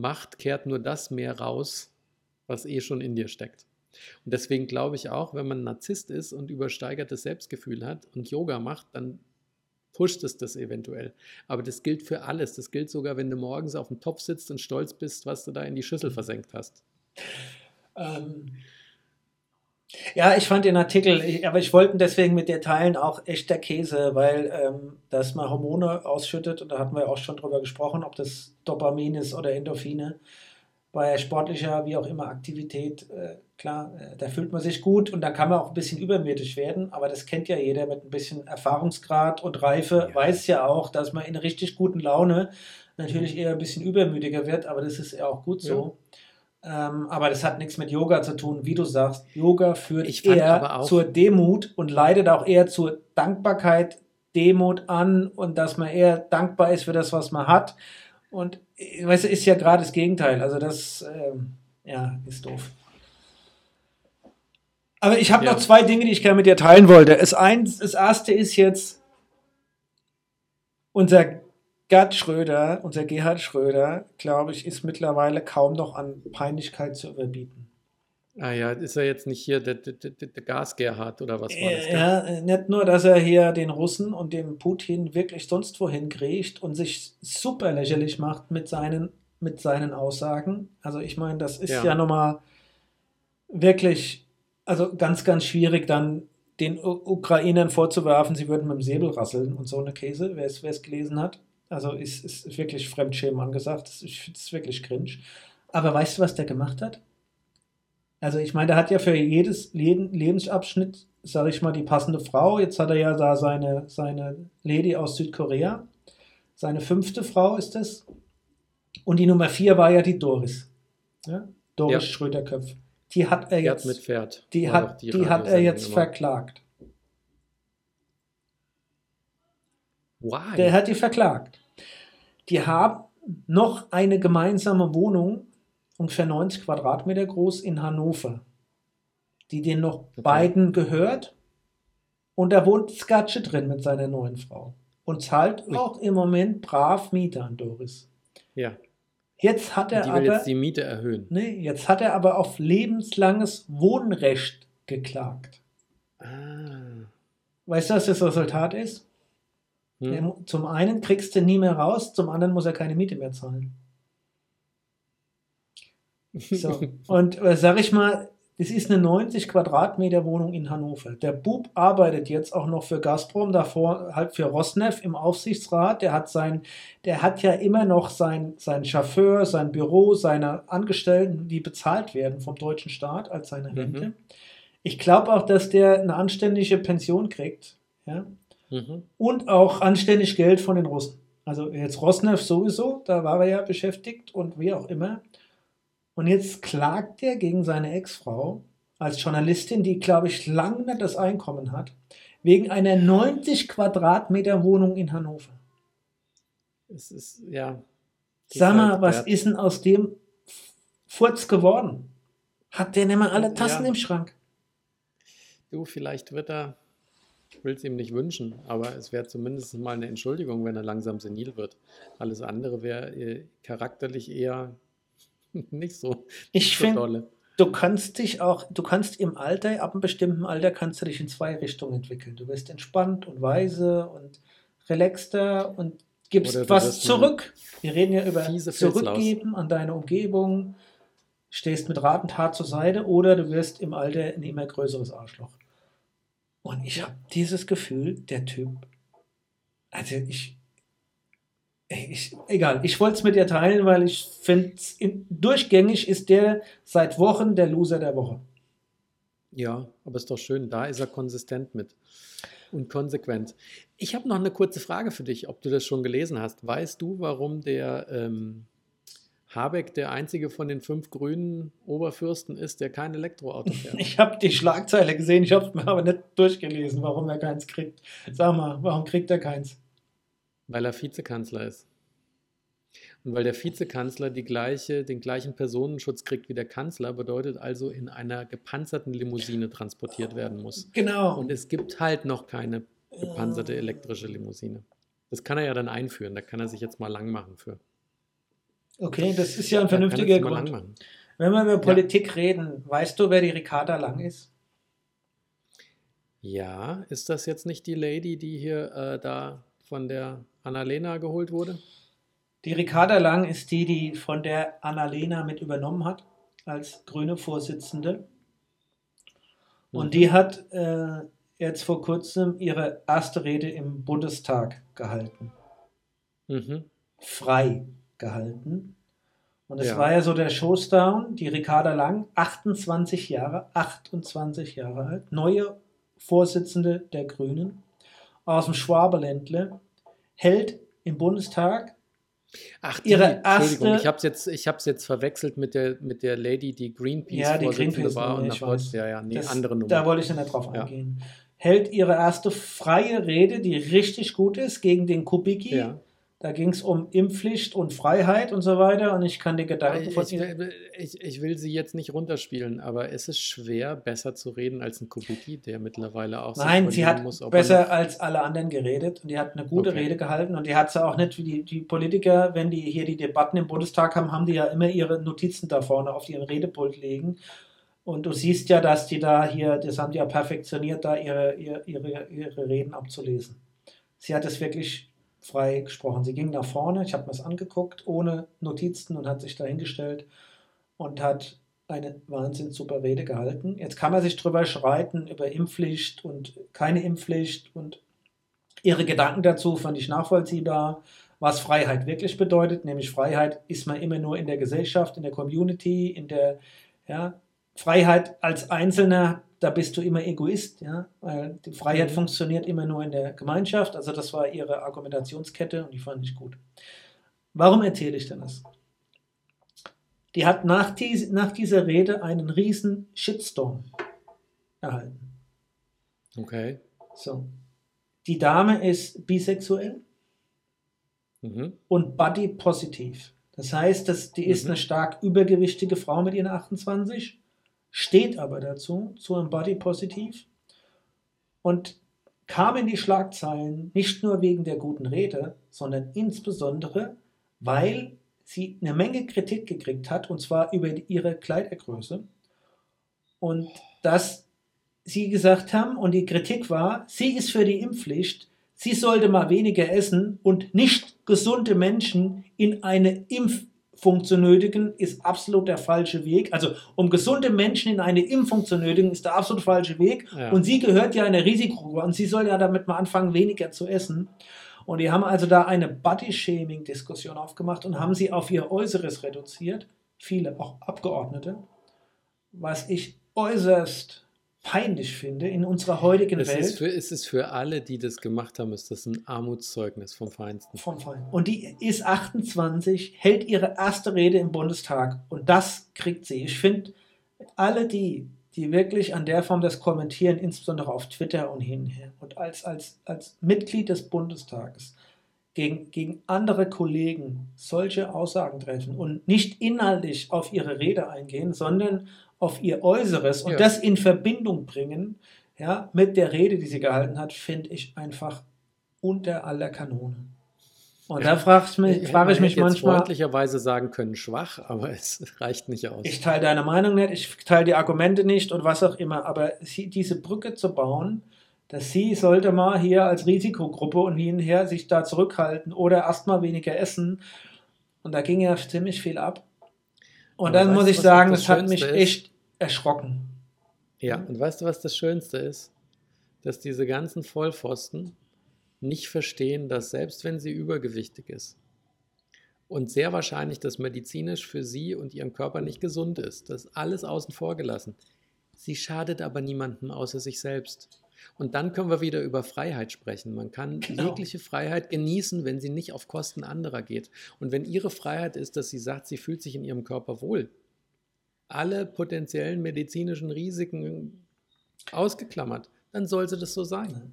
Macht kehrt nur das mehr raus, was eh schon in dir steckt. Und deswegen glaube ich auch, wenn man Narzisst ist und übersteigertes Selbstgefühl hat und Yoga macht, dann pusht es das eventuell. Aber das gilt für alles. Das gilt sogar, wenn du morgens auf dem Topf sitzt und stolz bist, was du da in die Schüssel versenkt hast. Ähm, ja, ich fand den Artikel, ich, aber ich wollte ihn deswegen mit dir teilen, auch echter Käse, weil ähm, dass man Hormone ausschüttet, und da hatten wir auch schon drüber gesprochen, ob das Dopamin ist oder Endorphine, bei sportlicher, wie auch immer, Aktivität, äh, klar, äh, da fühlt man sich gut und dann kann man auch ein bisschen übermütig werden, aber das kennt ja jeder mit ein bisschen Erfahrungsgrad und Reife, Ja. weiß ja auch, dass man in richtig guten Laune natürlich eher ein bisschen übermütiger wird, aber das ist ja auch gut so. Ähm, aber das hat nichts mit Yoga zu tun, wie du sagst. Yoga führt Ich eher zur Demut und leitet auch eher zur Dankbarkeit, Demut an und dass man eher dankbar ist für das, was man hat. Und äh, weißt du, ist ja gerade das Gegenteil. Also das, ähm, ja, ist doof. Aber ich habe Ja. noch zwei Dinge, die ich gerne mit dir teilen wollte. Das, eins, das erste ist jetzt unser Gerd Schröder, unser Gerhard Schröder, glaube ich, ist mittlerweile kaum noch an Peinlichkeit zu überbieten. Ah ja, ist er jetzt nicht hier der, der, der, Gas-Gerhard oder was war das? Äh, Ja, äh, nicht nur, dass er hier den Russen und dem Putin wirklich sonst wohin kriecht und sich super lächerlich macht mit seinen, mit seinen Aussagen. Also ich meine, das ist ja, Ja. nochmal wirklich, also ganz, ganz schwierig dann den U Ukrainern vorzuwerfen, sie würden mit dem Säbel rasseln und so eine Käse, wer es gelesen hat. Also ist, ist wirklich Fremdschämen angesagt. Das, finde es wirklich cringe. Aber weißt du, was der gemacht hat? Also ich meine, der hat ja für jedes jeden Lebensabschnitt, sage ich mal, die passende Frau. Jetzt hat er ja da seine, seine Lady aus Südkorea. Seine fünfte Frau ist es. Und die Nummer vier war ja die Doris. Ja? Doris Ja. Schröder-Köpf. Die hat er Pferd jetzt, mit Pferd. die hat, doch die, hat er jetzt immer. verklagt. Why? Der hat die verklagt. Die haben noch eine gemeinsame Wohnung, ungefähr 90 Quadratmeter groß, in Hannover, die denen noch Okay. beiden gehört. Und da wohnt Skatsche drin mit seiner neuen Frau. Und zahlt Ui. auch im Moment brav Miete an Doris. ja. Jetzt hat er Die will aber, jetzt die Miete erhöhen. nee, jetzt hat er aber auf lebenslanges Wohnrecht geklagt. Ah. Weißt du, was das Resultat ist? Hm? Mu- Zum einen kriegst du nie mehr raus, zum anderen muss er keine Miete mehr zahlen. So. (laughs) Und äh, sag ich mal, das ist eine 90 Quadratmeter Wohnung in Hannover. Der Bub arbeitet jetzt auch noch für Gazprom, davor halt für Rosneft im Aufsichtsrat. Der hat sein, der hat ja immer noch sein, sein Chauffeur, sein Büro, seine Angestellten, die bezahlt werden vom deutschen Staat als seine Rente. Mhm. Ich glaube auch, dass der eine anständige Pension kriegt. Ja? Mhm. und auch anständig Geld von den Russen. Also jetzt Rosneft sowieso, da war er ja beschäftigt und wie auch immer. Und jetzt klagt er gegen seine Ex-Frau als Journalistin, die, glaube ich, lange nicht das Einkommen hat, wegen einer 90 Quadratmeter Wohnung in Hannover. Es ist, ja. Sag mal, was ist denn aus dem Furz geworden? Hat der nicht mehr alle Tassen Ja. im Schrank? Du, vielleicht wird er, ich will es ihm nicht wünschen, aber es wäre zumindest mal eine Entschuldigung, wenn er langsam senil wird. Alles andere wäre äh, charakterlich eher (laughs) nicht so, Ich so finde, dolle. du kannst dich auch, du kannst im Alter, ab einem bestimmten Alter, kannst du dich in zwei Richtungen entwickeln. Du wirst entspannt und weise und relaxter und gibst was zurück. Wir reden ja über zurückgeben an deine Umgebung, stehst mit Rat und Tat zur Seite oder du wirst im Alter ein immer größeres Arschloch. Und ich habe dieses Gefühl, der Typ, also ich, ich egal, ich wollte es mit dir teilen, weil ich finde, durchgängig ist der seit Wochen der Loser der Woche. Ja, aber ist doch schön, da ist er konsistent mit und konsequent. Ich habe noch eine kurze Frage für dich, ob du das schon gelesen hast. Weißt du, warum der ähm, Habeck der einzige von den fünf grünen Oberfürsten ist, der kein Elektroauto fährt? (laughs) Ich habe die Schlagzeile gesehen, ich habe es mir aber nicht durchgelesen, warum er keins kriegt. Sag mal, warum kriegt er keins? Weil er Vizekanzler ist. Und weil der Vizekanzler die gleiche, den gleichen Personenschutz kriegt wie der Kanzler, bedeutet also in einer gepanzerten Limousine transportiert werden muss. Genau. Und es gibt halt noch keine gepanzerte elektrische Limousine. Das kann er ja dann einführen, da kann er sich jetzt mal lang machen für. Okay, das ist ja ein er vernünftiger lang Grund. Wenn wir über Politik reden, weißt du, wer die Ricarda Lang ist? Ja, ist das jetzt nicht die Lady, die hier äh, da von der Annalena geholt wurde? Die Ricarda Lang ist die, die von der Annalena mit übernommen hat als grüne Vorsitzende. Und Mhm. die hat äh, jetzt vor kurzem ihre erste Rede im Bundestag gehalten. Mhm. Frei gehalten. Und es Ja. war ja so der Showdown, die Ricarda Lang, 28 Jahre, 28 Jahre alt, neue Vorsitzende der Grünen aus dem Schwaberländle, hält im Bundestag Ach, Ihre Entschuldigung, erste- ich habe es jetzt, ich hab's jetzt verwechselt mit der, mit der Lady, die Ja, die Greenpeace, war. Und ich weiß. ja, ja, nee, Das- andere Nummer. Da wollte ich ja nicht drauf Ja. eingehen. Hält ihre erste freie Rede, die richtig gut ist, gegen den Kubicki. ja. Da ging es um Impfpflicht und Freiheit und so weiter. Und ich kann die Gedanken Ich, von will- ich, ich will sie jetzt nicht runterspielen, aber es ist schwer, besser zu reden als ein Kubicki, der mittlerweile auch Nein, sie hat muss, er besser als alle anderen geredet und die hat eine gute Okay. Rede gehalten und die hat sie auch nicht wie die, die Politiker, wenn die hier die Debatten im Bundestag haben, haben die ja immer ihre Notizen da vorne auf ihren Redepult legen. Und du siehst ja, dass die da hier, das haben die ja perfektioniert, da ihre, ihre, ihre, ihre Reden abzulesen. Sie hat es wirklich frei gesprochen. Sie ging nach vorne, ich habe mir das angeguckt, ohne Notizen und hat sich da hingestellt und hat eine wahnsinnig super Rede gehalten. Jetzt kann man sich drüber schreiten, über Impfpflicht und keine Impfpflicht und ihre Gedanken dazu fand ich nachvollziehbar, was Freiheit wirklich bedeutet. Nämlich Freiheit ist man immer nur in der Gesellschaft, in der Community, in der, ja, Freiheit als Einzelner, da bist du immer Egoist, ja, weil die Freiheit Mhm. funktioniert immer nur in der Gemeinschaft. Also das war ihre Argumentationskette und die fand ich gut. Warum erzähle ich denn das? Die hat nach, dies, nach dieser Rede einen riesen Shitstorm erhalten. Okay. So. Die Dame ist bisexuell, Mhm. und body positiv. Das heißt, dass die ist Mhm. eine stark übergewichtige Frau mit ihren 28, steht aber dazu, zu einem body positiv und kam in die Schlagzeilen nicht nur wegen der guten Rede, sondern insbesondere, weil sie eine Menge Kritik gekriegt hat, und zwar über ihre Kleidergröße. Und dass sie gesagt haben, und die Kritik war, sie ist für die Impfpflicht, sie sollte mal weniger essen und nicht gesunde Menschen in eine Impfung zu nötigen, ist absolut der falsche Weg. Also um gesunde Menschen in eine Impfung zu nötigen, ist der absolut falsche Weg. Ja. Und sie gehört ja in eine Risikogruppe und sie soll ja damit mal anfangen, weniger zu essen. Und die haben also da eine Body-Shaming-Diskussion aufgemacht und haben sie auf ihr Äußeres reduziert, viele auch Abgeordnete, was ich äußerst peinlich finde in unserer heutigen Es Welt. ist, für, es ist für alle, die das gemacht haben, ist das ein Armutszeugnis vom Feinsten. vom Feind. Und die ist 28, hält ihre erste Rede im Bundestag und das kriegt sie. Ich finde, alle die, die wirklich an der Form das kommentieren, insbesondere auf Twitter und hinher und als, als, als Mitglied des Bundestages gegen, gegen andere Kollegen solche Aussagen treffen und nicht inhaltlich auf ihre Rede eingehen, sondern auf ihr Äußeres und Ja. das in Verbindung bringen ja, mit der Rede, die sie gehalten hat, finde ich einfach unter aller Kanone. Und da frage ich mich, frage man ich mich jetzt manchmal, freundlicherweise sagen können, schwach, aber (laughs) es reicht nicht aus. ich teile deine Meinung nicht, ich teile die Argumente nicht und was auch immer, aber sie, diese Brücke zu bauen, dass sie sollte mal hier als Risikogruppe und hinher sich da zurückhalten oder erstmal weniger essen. Und da ging ja ziemlich viel ab. Und Aber dann muss ich sagen, das es hat mich echt erschrocken. Ja, und weißt du, was das Schönste ist? Dass diese ganzen Vollpfosten nicht verstehen, dass selbst wenn sie übergewichtig ist und sehr wahrscheinlich das medizinisch für sie und ihren Körper nicht gesund ist, das ist alles außen vor gelassen. Sie schadet aber niemandem außer sich selbst. Und dann können wir wieder über Freiheit sprechen. Man kann Genau. jegliche Freiheit genießen, wenn sie nicht auf Kosten anderer geht. Und wenn ihre Freiheit ist, dass sie sagt, sie fühlt sich in ihrem Körper wohl, alle potenziellen medizinischen Risiken ausgeklammert, dann soll sie das so sein.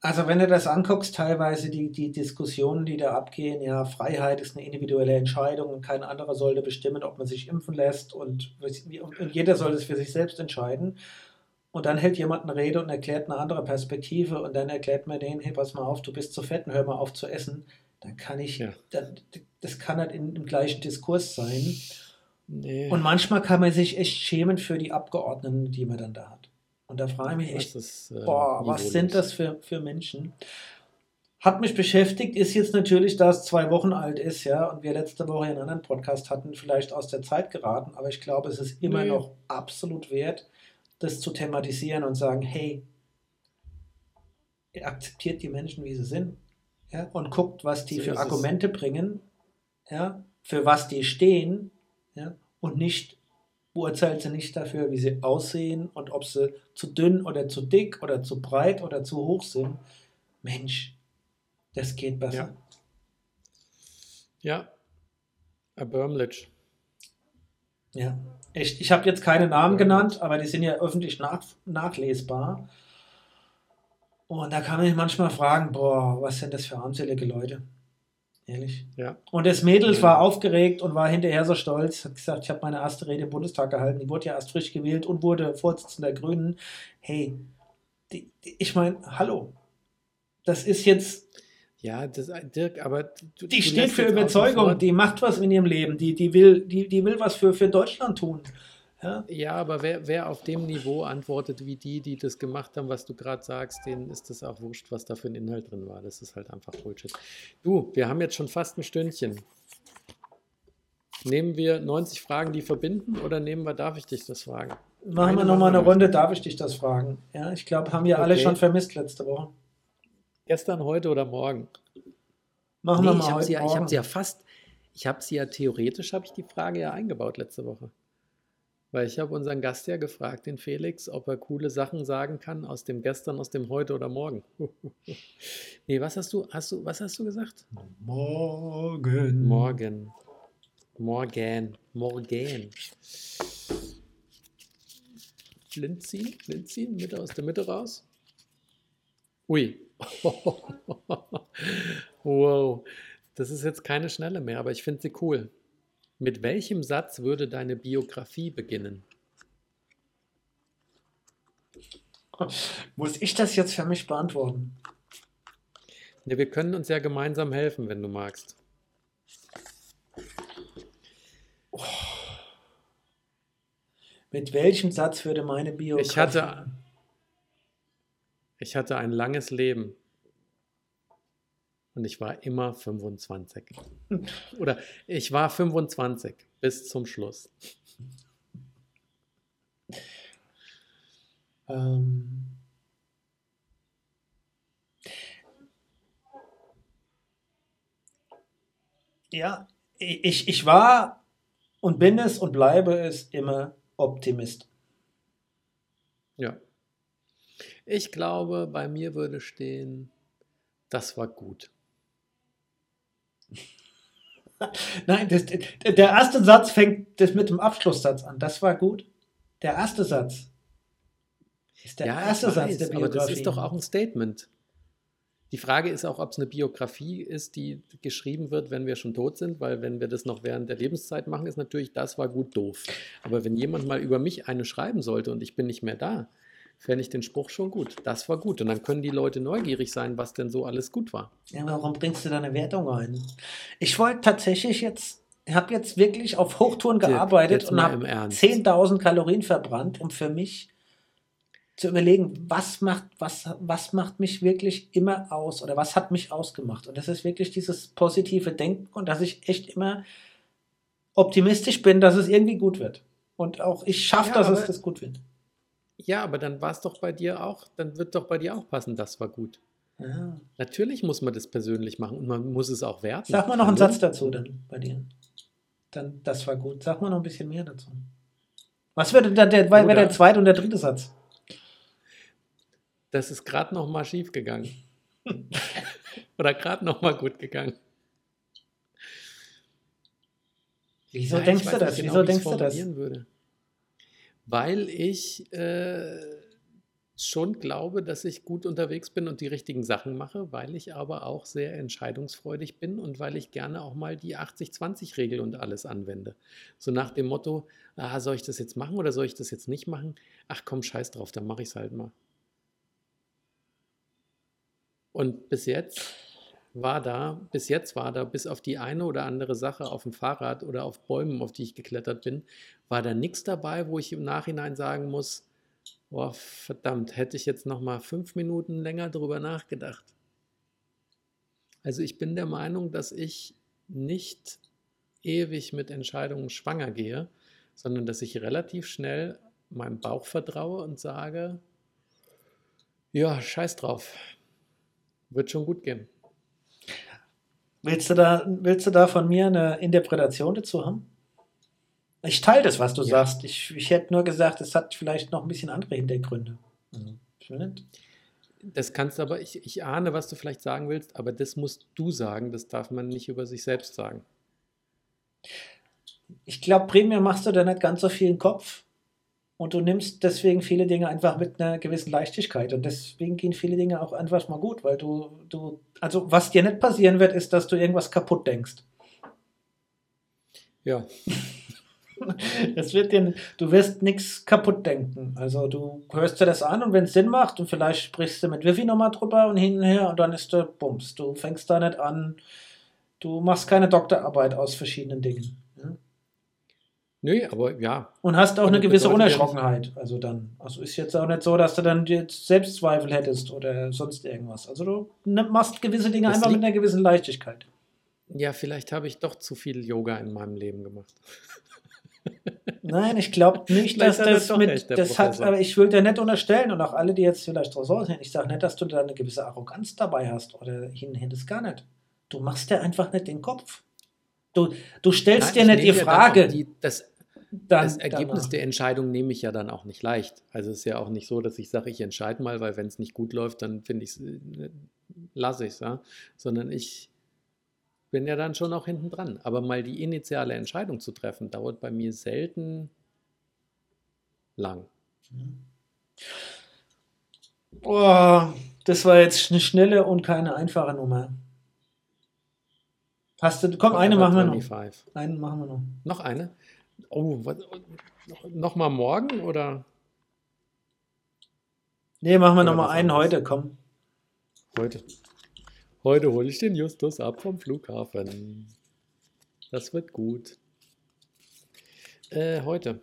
Also wenn du das anguckst, teilweise die, die Diskussionen, die da abgehen, ja, Freiheit ist eine individuelle Entscheidung und kein anderer sollte bestimmen, ob man sich impfen lässt und, und jeder soll es für sich selbst entscheiden. Und dann hält jemand eine Rede und erklärt eine andere Perspektive und dann erklärt man denen, hey, pass mal auf, du bist zu fett und hör mal auf zu essen. Dann kann ich, Ja. dann, das kann halt in, im gleichen Diskurs sein. Nee, Und manchmal kann man sich echt schämen für die Abgeordneten, die man dann da hat. Und da frage ich mich echt, ist, äh, Boah, was sind das für, für Menschen? Hat mich beschäftigt, ist jetzt natürlich, da es zwei Wochen alt ist, ja, und wir letzte Woche einen anderen Podcast hatten, vielleicht aus der Zeit geraten, aber ich glaube, es ist immer Nee. noch absolut wert, das zu thematisieren und sagen, hey, ihr akzeptiert die Menschen, wie sie sind, ja, und guckt, was die So für ist es. Argumente bringen, ja, für was die stehen, ja, und nicht beurteilt sie nicht dafür, wie sie aussehen und ob sie zu dünn oder zu dick oder zu breit oder zu hoch sind. Mensch, das geht besser. Ja, erbärmlich. Ja, echt. Ich habe jetzt keine Namen genannt, aber die sind ja öffentlich nach, nachlesbar. Und da kann man sich manchmal fragen, boah, was sind das für armselige Leute? Ehrlich. Ja. Und das Mädel war aufgeregt und war hinterher so stolz, hat gesagt, ich habe meine erste Rede im Bundestag gehalten, die wurde ja erst frisch gewählt und wurde Vorsitzender der Grünen. Hey, die, die, ich meine, hallo, das ist jetzt, Ja, das, Dirk, aber du, die steht für Überzeugung, die macht was in ihrem Leben, die, die, will, die, die will was für, für Deutschland tun. Ja? Ja, aber wer, wer auf dem Niveau antwortet wie die, die das gemacht haben, was du gerade sagst, denen ist das auch wurscht, was da für ein Inhalt drin war. Das ist halt einfach Bullshit. Du, wir haben jetzt schon fast ein Stündchen. Nehmen wir 90 Fragen, die verbinden, oder nehmen wir, darf ich dich das fragen? Machen wir nochmal eine. Runde, darf ich dich das fragen? Ja, ich glaube, haben wir alle Okay. schon vermisst letzte Woche. Gestern, heute oder morgen? Machen Nee, wir ich mal habe heute sie, ja- ich Morgen. hab sie ja fast, ich habe sie ja theoretisch, habe ich die Frage ja eingebaut letzte Woche. Weil ich habe unseren Gast ja gefragt, den Felix, ob er coole Sachen sagen kann aus dem Gestern, aus dem Heute oder Morgen. (laughs) nee, was hast du, hast du, was hast du gesagt? Morgen. Morgen. Morgen. Morgen. Flint ziehen, Flint ziehen, Mitte aus der Mitte raus. Ui, (laughs) wow, das ist jetzt keine schnelle mehr, aber ich finde sie cool. Mit welchem Satz würde deine Biografie beginnen? Muss ich das jetzt für mich beantworten? Ja, wir können uns ja gemeinsam helfen, wenn du magst. Mit welchem Satz würde meine Biografie? Ich hatte, ich hatte ein langes Leben und ich war immer 25. (laughs) Oder ich war 25 bis zum Schluss. Ähm ja, ich, ich war und bin es und bleibe es immer Optimist. Ja. Ich glaube, bei mir würde stehen, das war gut. Nein, das, der erste Satz fängt das mit dem Abschlusssatz an. Das war gut. Der erste Satz ist der ja, erste Satz der Biografie. Aber das ist doch auch ein Statement. Die Frage ist auch, ob es eine Biografie ist, die geschrieben wird, wenn wir schon tot sind, weil wenn wir das noch während der Lebenszeit machen, ist natürlich, das war gut doof. Aber wenn jemand mal über mich eine schreiben sollte und ich bin nicht mehr da, fände ich den Spruch schon gut. Das war gut. Und dann können die Leute neugierig sein, was denn so alles gut war. Ja, warum bringst du da eine Wertung ein? Ich wollte tatsächlich jetzt, habe jetzt wirklich auf Hochtouren gearbeitet und habe 10.000 Kalorien verbrannt, um für mich zu überlegen, was macht, was, was macht mich wirklich immer aus oder was hat mich ausgemacht. Und das ist wirklich dieses positive Denken und dass ich echt immer optimistisch bin, dass es irgendwie gut wird. Und auch ich schaffe, ja, dass es das gut wird. Ja, aber dann war es doch bei dir auch, dann wird doch bei dir auch passen, das war gut. Ja. Natürlich muss man das persönlich machen und man muss es auch werten. Sag mal noch einen Satz dazu dann bei dir. Dann, das war gut. Sag mal noch ein bisschen mehr dazu. Was wäre der, der, der, der zweite und der dritte Satz? das ist gerade noch mal schief gegangen. (laughs) Oder gerade noch mal gut gegangen. Wieso Nein, denkst du das? Genau, Wieso denkst du das? Würde. Weil ich äh, schon glaube, dass ich gut unterwegs bin und die richtigen Sachen mache, weil ich aber auch sehr entscheidungsfreudig bin und weil ich gerne auch mal die 80-20-Regel und alles anwende. So nach dem Motto, ah, soll ich das jetzt machen oder soll ich das jetzt nicht machen? Ach komm, scheiß drauf, dann mache ich es halt mal. Und bis jetzt war da, bis jetzt war da, bis auf die eine oder andere Sache auf dem Fahrrad oder auf Bäumen, auf die ich geklettert bin, war da nichts dabei, wo ich im Nachhinein sagen muss, boah, verdammt, hätte ich jetzt noch mal fünf Minuten länger drüber nachgedacht. Also ich bin der Meinung, dass ich nicht ewig mit Entscheidungen schwanger gehe, sondern dass ich relativ schnell meinem Bauch vertraue und sage, ja, scheiß drauf, wird schon gut gehen. Willst du da, willst du da von mir eine Interpretation dazu haben? Ich teile das, was du ja. sagst. Ich, ich hätte nur gesagt, es hat vielleicht noch ein bisschen andere Hintergründe. Also, das kannst du aber, ich, ich ahne, was du vielleicht sagen willst, aber das musst du sagen, das darf man nicht über sich selbst sagen. Ich glaube, primär machst du da nicht ganz so viel im Kopf. Und du nimmst deswegen viele Dinge einfach mit einer gewissen Leichtigkeit. Und deswegen gehen viele Dinge auch einfach mal gut, weil du, du, also was dir nicht passieren wird, ist, dass du irgendwas kaputt denkst. Ja. (laughs) Es wird dir, du wirst nichts kaputt denken. Also du hörst dir das an und wenn es Sinn macht und vielleicht sprichst du mit Wifi nochmal drüber und hin und her und dann ist der Bums. Du fängst da nicht an, du machst keine Doktorarbeit aus verschiedenen Dingen. Nö, aber ja. Und hast auch eine gewisse Unerschrockenheit. Also dann, also ist jetzt auch nicht so, dass du dann jetzt Selbstzweifel hättest oder sonst irgendwas. Also du machst gewisse Dinge das einfach mit einer gewissen Leichtigkeit. Ja, vielleicht habe ich doch zu viel Yoga in meinem Leben gemacht. (laughs) Nein, ich glaube nicht, dass das mit, das hat, aber ich will dir nicht unterstellen und auch alle, die jetzt vielleicht so sind, ich sage nicht, dass du da eine gewisse Arroganz dabei hast oder hin, das gar nicht. Du machst dir einfach nicht den Kopf. Du, du stellst Nein, dir nicht die Frage. Die, das, dann, das Ergebnis danach. der Entscheidung nehme ich ja dann auch nicht leicht. Also es ist ja auch nicht so, dass ich sage, ich entscheide mal, weil wenn es nicht gut läuft, dann finde ich es, äh, lasse ich es, ja? sondern ich bin ja dann schon auch hinten dran. Aber mal die initiale Entscheidung zu treffen, dauert bei mir selten lang. Boah, das war jetzt eine schnelle und keine einfache Nummer. Hast du, komm, eine machen wir noch. 25. Eine machen wir noch. Noch eine? Oh, was, noch, mal morgen oder Nee, machen wir Oder noch mal einen heute, komm. heute? Heute hole ich den Justus ab vom Flughafen. Das wird gut. Äh, heute.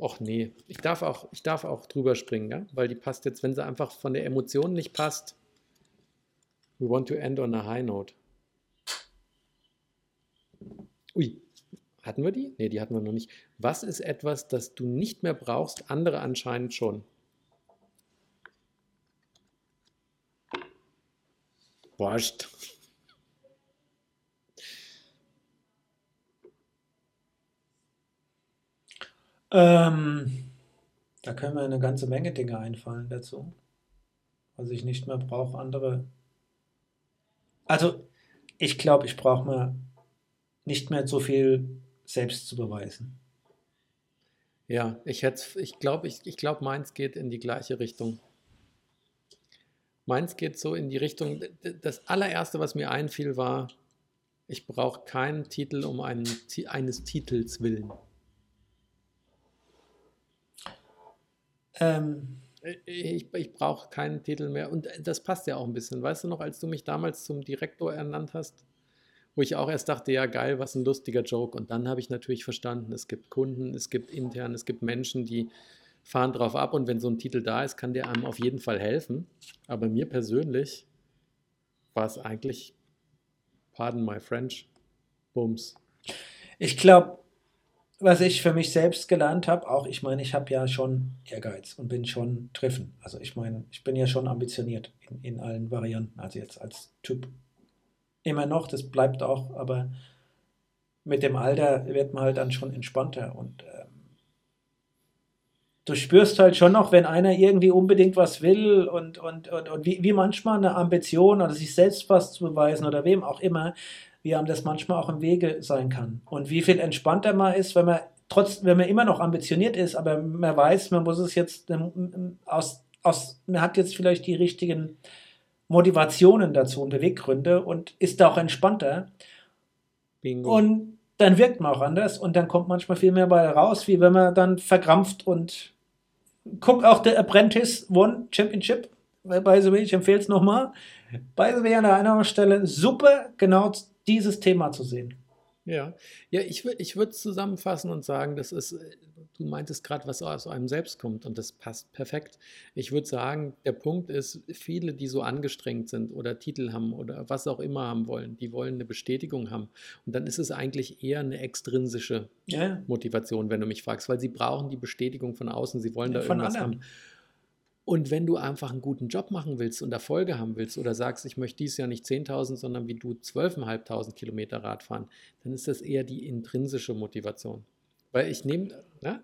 Och nee, ich darf auch, ich darf auch drüber springen, ja? weil die passt jetzt, wenn sie einfach von der Emotion nicht passt. We want to end on a high note. Ui, hatten wir die? Nee, die hatten wir noch nicht. Was ist etwas, das du nicht mehr brauchst, andere anscheinend schon? Wurscht. Ähm, da können mir eine ganze Menge Dinge einfallen dazu. Was ich nicht mehr brauche, andere. Also, ich glaube, ich brauche mir nicht mehr so viel selbst zu beweisen. Ja, ich hätte, ich glaube, ich, ich glaube, meins geht in die gleiche Richtung. Meins geht so in die Richtung. Das allererste, was mir einfiel, war, ich brauche keinen Titel um einen, eines Titels willen. Ähm, Ich, ich brauche keinen Titel mehr. Und das passt ja auch ein bisschen. Weißt du noch, als du mich damals zum Direktor ernannt hast, wo ich auch erst dachte, ja geil, was ein lustiger Joke. Und dann habe ich natürlich verstanden, es gibt Kunden, es gibt intern, es gibt Menschen, die fahren drauf ab. Und wenn so ein Titel da ist, kann der einem auf jeden Fall helfen. Aber mir persönlich war es eigentlich, pardon my French, Bums. ich glaube, was ich für mich selbst gelernt habe, auch ich meine, ich habe ja schon Ehrgeiz und bin schon Treffen. Also ich meine, ich bin ja schon ambitioniert in, in allen Varianten. Also jetzt als Typ immer noch, das bleibt auch, aber mit dem Alter wird man halt dann schon entspannter und ähm, du spürst halt schon noch, wenn einer irgendwie unbedingt was will und, und, und, und wie, wie manchmal eine Ambition oder sich selbst was zu beweisen oder wem auch immer, wie einem das manchmal auch im Wege sein kann. Und wie viel entspannter man ist, wenn man trotz, wenn man immer noch ambitioniert ist, aber man weiß, man muss es jetzt aus, aus, man hat jetzt vielleicht die richtigen Motivationen dazu und Beweggründe und ist da auch entspannter. Bingo. Und dann wirkt man auch anders und dann kommt manchmal viel mehr bei raus, wie wenn man dann verkrampft und guck auch der Apprentice One Championship. By the way, ich empfehle es nochmal. By the way, an einer Stelle super genau dieses Thema zu sehen. Ja, ja, ich, ich würde es zusammenfassen und sagen, das ist, äh, du meintest gerade, was aus einem selbst kommt und das passt perfekt. Ich würde sagen, der Punkt ist, viele, die so angestrengt sind oder Titel haben oder was auch immer haben wollen, die wollen eine Bestätigung haben. Und dann ist es eigentlich eher eine extrinsische Ja, Motivation, wenn du mich fragst, weil sie brauchen die Bestätigung von außen, sie wollen Ja, da irgendwas anderen. haben. Und wenn du einfach einen guten Job machen willst und Erfolge haben willst oder sagst, ich möchte dieses Jahr nicht 10.000, sondern wie du 12.500 Kilometer Rad fahren, dann ist das eher die intrinsische Motivation. Weil ich nehme, ja,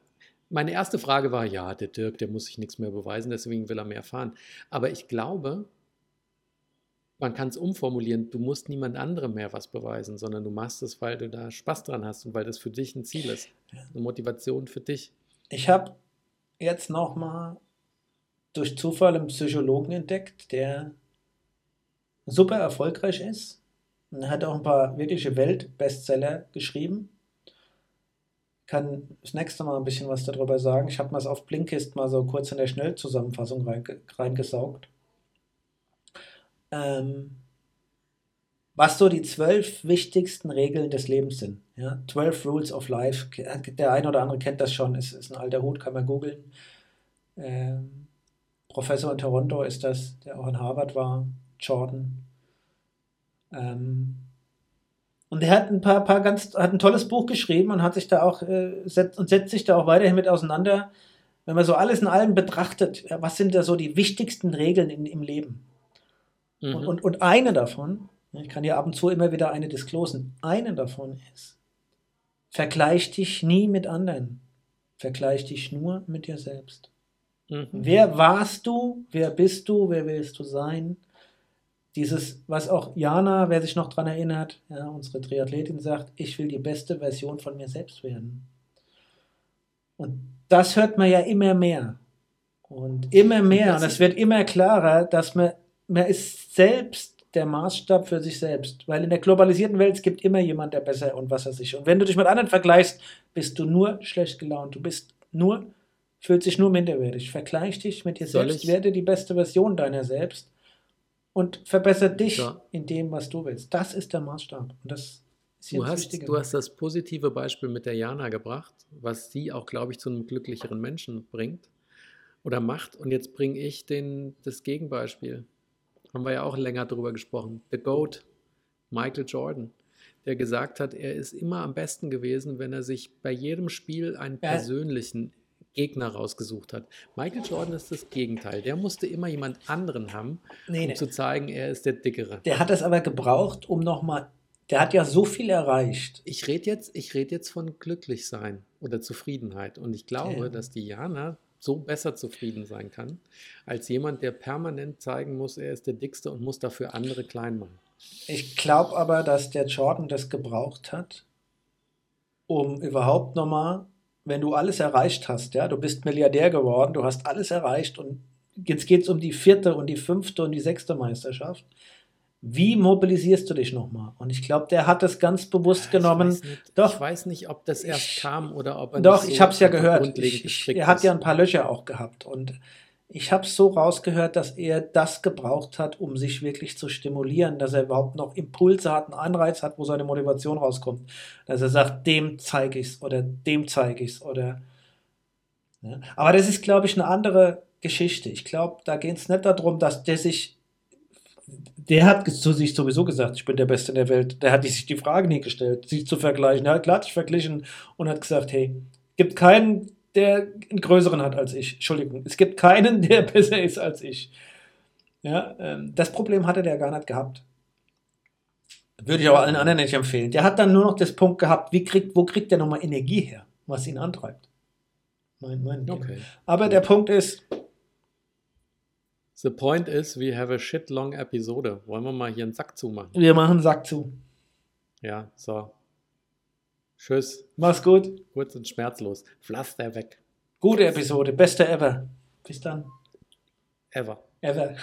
meine erste Frage war, ja, der Dirk, der muss sich nichts mehr beweisen, deswegen will er mehr fahren. Aber ich glaube, man kann es umformulieren, du musst niemand anderem mehr was beweisen, sondern du machst es, weil du da Spaß dran hast und weil das für dich ein Ziel ist. Eine Motivation für dich. ich habe jetzt nochmal durch Zufall einen Psychologen entdeckt, der super erfolgreich ist. Und hat auch ein paar wirkliche Weltbestseller geschrieben. Kann das nächste Mal ein bisschen was darüber sagen. Ich habe mal es auf Blinkist mal so kurz in der Schnellzusammenfassung reinge reingesaugt. Ähm, was so die zwölf wichtigsten Regeln des Lebens sind. Ja? 12 Rules of Life. Der eine oder andere kennt das schon, ist, ist ein alter Hut, kann man googeln. Ähm, Professor in Toronto ist das, der auch in Harvard war, Jordan. Ähm, und er hat ein paar, paar ganz, hat ein tolles Buch geschrieben und hat sich da auch äh, setzt, und setzt sich da auch weiterhin mit auseinander. Wenn man so alles in allem betrachtet, was sind da so die wichtigsten Regeln in, im Leben? Mhm. Und, und, und eine davon, ich kann ja ab und zu immer wieder eine disclosen, eine davon ist, vergleich dich nie mit anderen. Vergleich dich nur mit dir selbst. Mhm. Wer warst du? Wer bist du? Wer willst du sein? Dieses, was auch Jana, wer sich noch daran erinnert, ja, unsere Triathletin sagt, ich will die beste Version von mir selbst werden. Und das hört man ja immer mehr. Und immer mehr, Und es wird immer klarer, dass man, man ist selbst der Maßstab für sich selbst. Weil in der globalisierten Welt es gibt immer jemand, der besser und was er sich. Und wenn du dich mit anderen vergleichst, bist du nur schlecht gelaunt. Du bist nur, fühlt sich nur minderwertig. Vergleich dich mit dir Soll selbst, ich- werde die beste Version deiner selbst und verbessere dich Ja. in dem, was du willst. Das ist der Maßstab. Und das ist Du hast, du hast das positive Beispiel mit der Jana gebracht, was sie auch, glaube ich, zu einem glücklicheren Menschen bringt oder macht. Und jetzt bringe ich den, das Gegenbeispiel. Haben wir ja auch länger drüber gesprochen. The GOAT, Michael Jordan, der gesagt hat, er ist immer am besten gewesen, wenn er sich bei jedem Spiel einen Ja. persönlichen Gegner rausgesucht hat. Michael Jordan ist das Gegenteil. Der musste immer jemand anderen haben, Nee, um nee. zu zeigen, er ist der Dickere. Der hat das aber gebraucht, um nochmal. Der hat ja so viel erreicht. Ich rede jetzt, ich red jetzt von glücklich sein oder Zufriedenheit. Und ich glaube, Ja. dass die Jana so besser zufrieden sein kann, als jemand, der permanent zeigen muss, er ist der Dickste und muss dafür andere klein machen. Ich glaube aber, dass der Jordan das gebraucht hat, um überhaupt nochmal, wenn du alles erreicht hast, ja, du bist Milliardär geworden, du hast alles erreicht und jetzt geht es um die vierte und die fünfte und die sechste Meisterschaft. Wie mobilisierst du dich nochmal? Und ich glaube, der hat das ganz bewusst genommen. Ich weiß nicht, Doch. ich weiß nicht, ob das erst kam oder ob er Doch, nicht ich so habe es ja gehört. Ich, er hat ja ein paar Löcher auch gehabt. Und ich habe so rausgehört, dass er das gebraucht hat, um sich wirklich zu stimulieren, dass er überhaupt noch Impulse hat, einen Anreiz hat, wo seine Motivation rauskommt. Dass er sagt, dem zeige ich es oder dem zeige ich es oder. Ja. Aber das ist, glaube ich, eine andere Geschichte. Ich glaube, da geht es nicht darum, dass der sich. Der hat zu sich sowieso gesagt, ich bin der Beste in der Welt. Der hat sich die Frage nie gestellt, sich zu vergleichen. Er hat klar sich verglichen und hat gesagt, hey, gibt keinen, der einen größeren hat als ich. Entschuldigung, es gibt keinen, (laughs) der besser ist als ich. Ja, ähm, das Problem hatte der gar nicht gehabt. Würde ich auch allen anderen nicht empfehlen. Der hat dann nur noch das Punkt gehabt, wie kriegt, wo kriegt der nochmal Energie her, was ihn antreibt. Mein, mein Ding. Okay. Aber der Punkt ist, The point is, we have a shit long Episode. Wollen wir mal hier einen Sack zumachen? wir machen Sack zu. Ja, so. Tschüss. Mach's gut. Kurz und schmerzlos. Pflaster weg. Gute Episode, beste ever. Bis dann. Ever. Ever.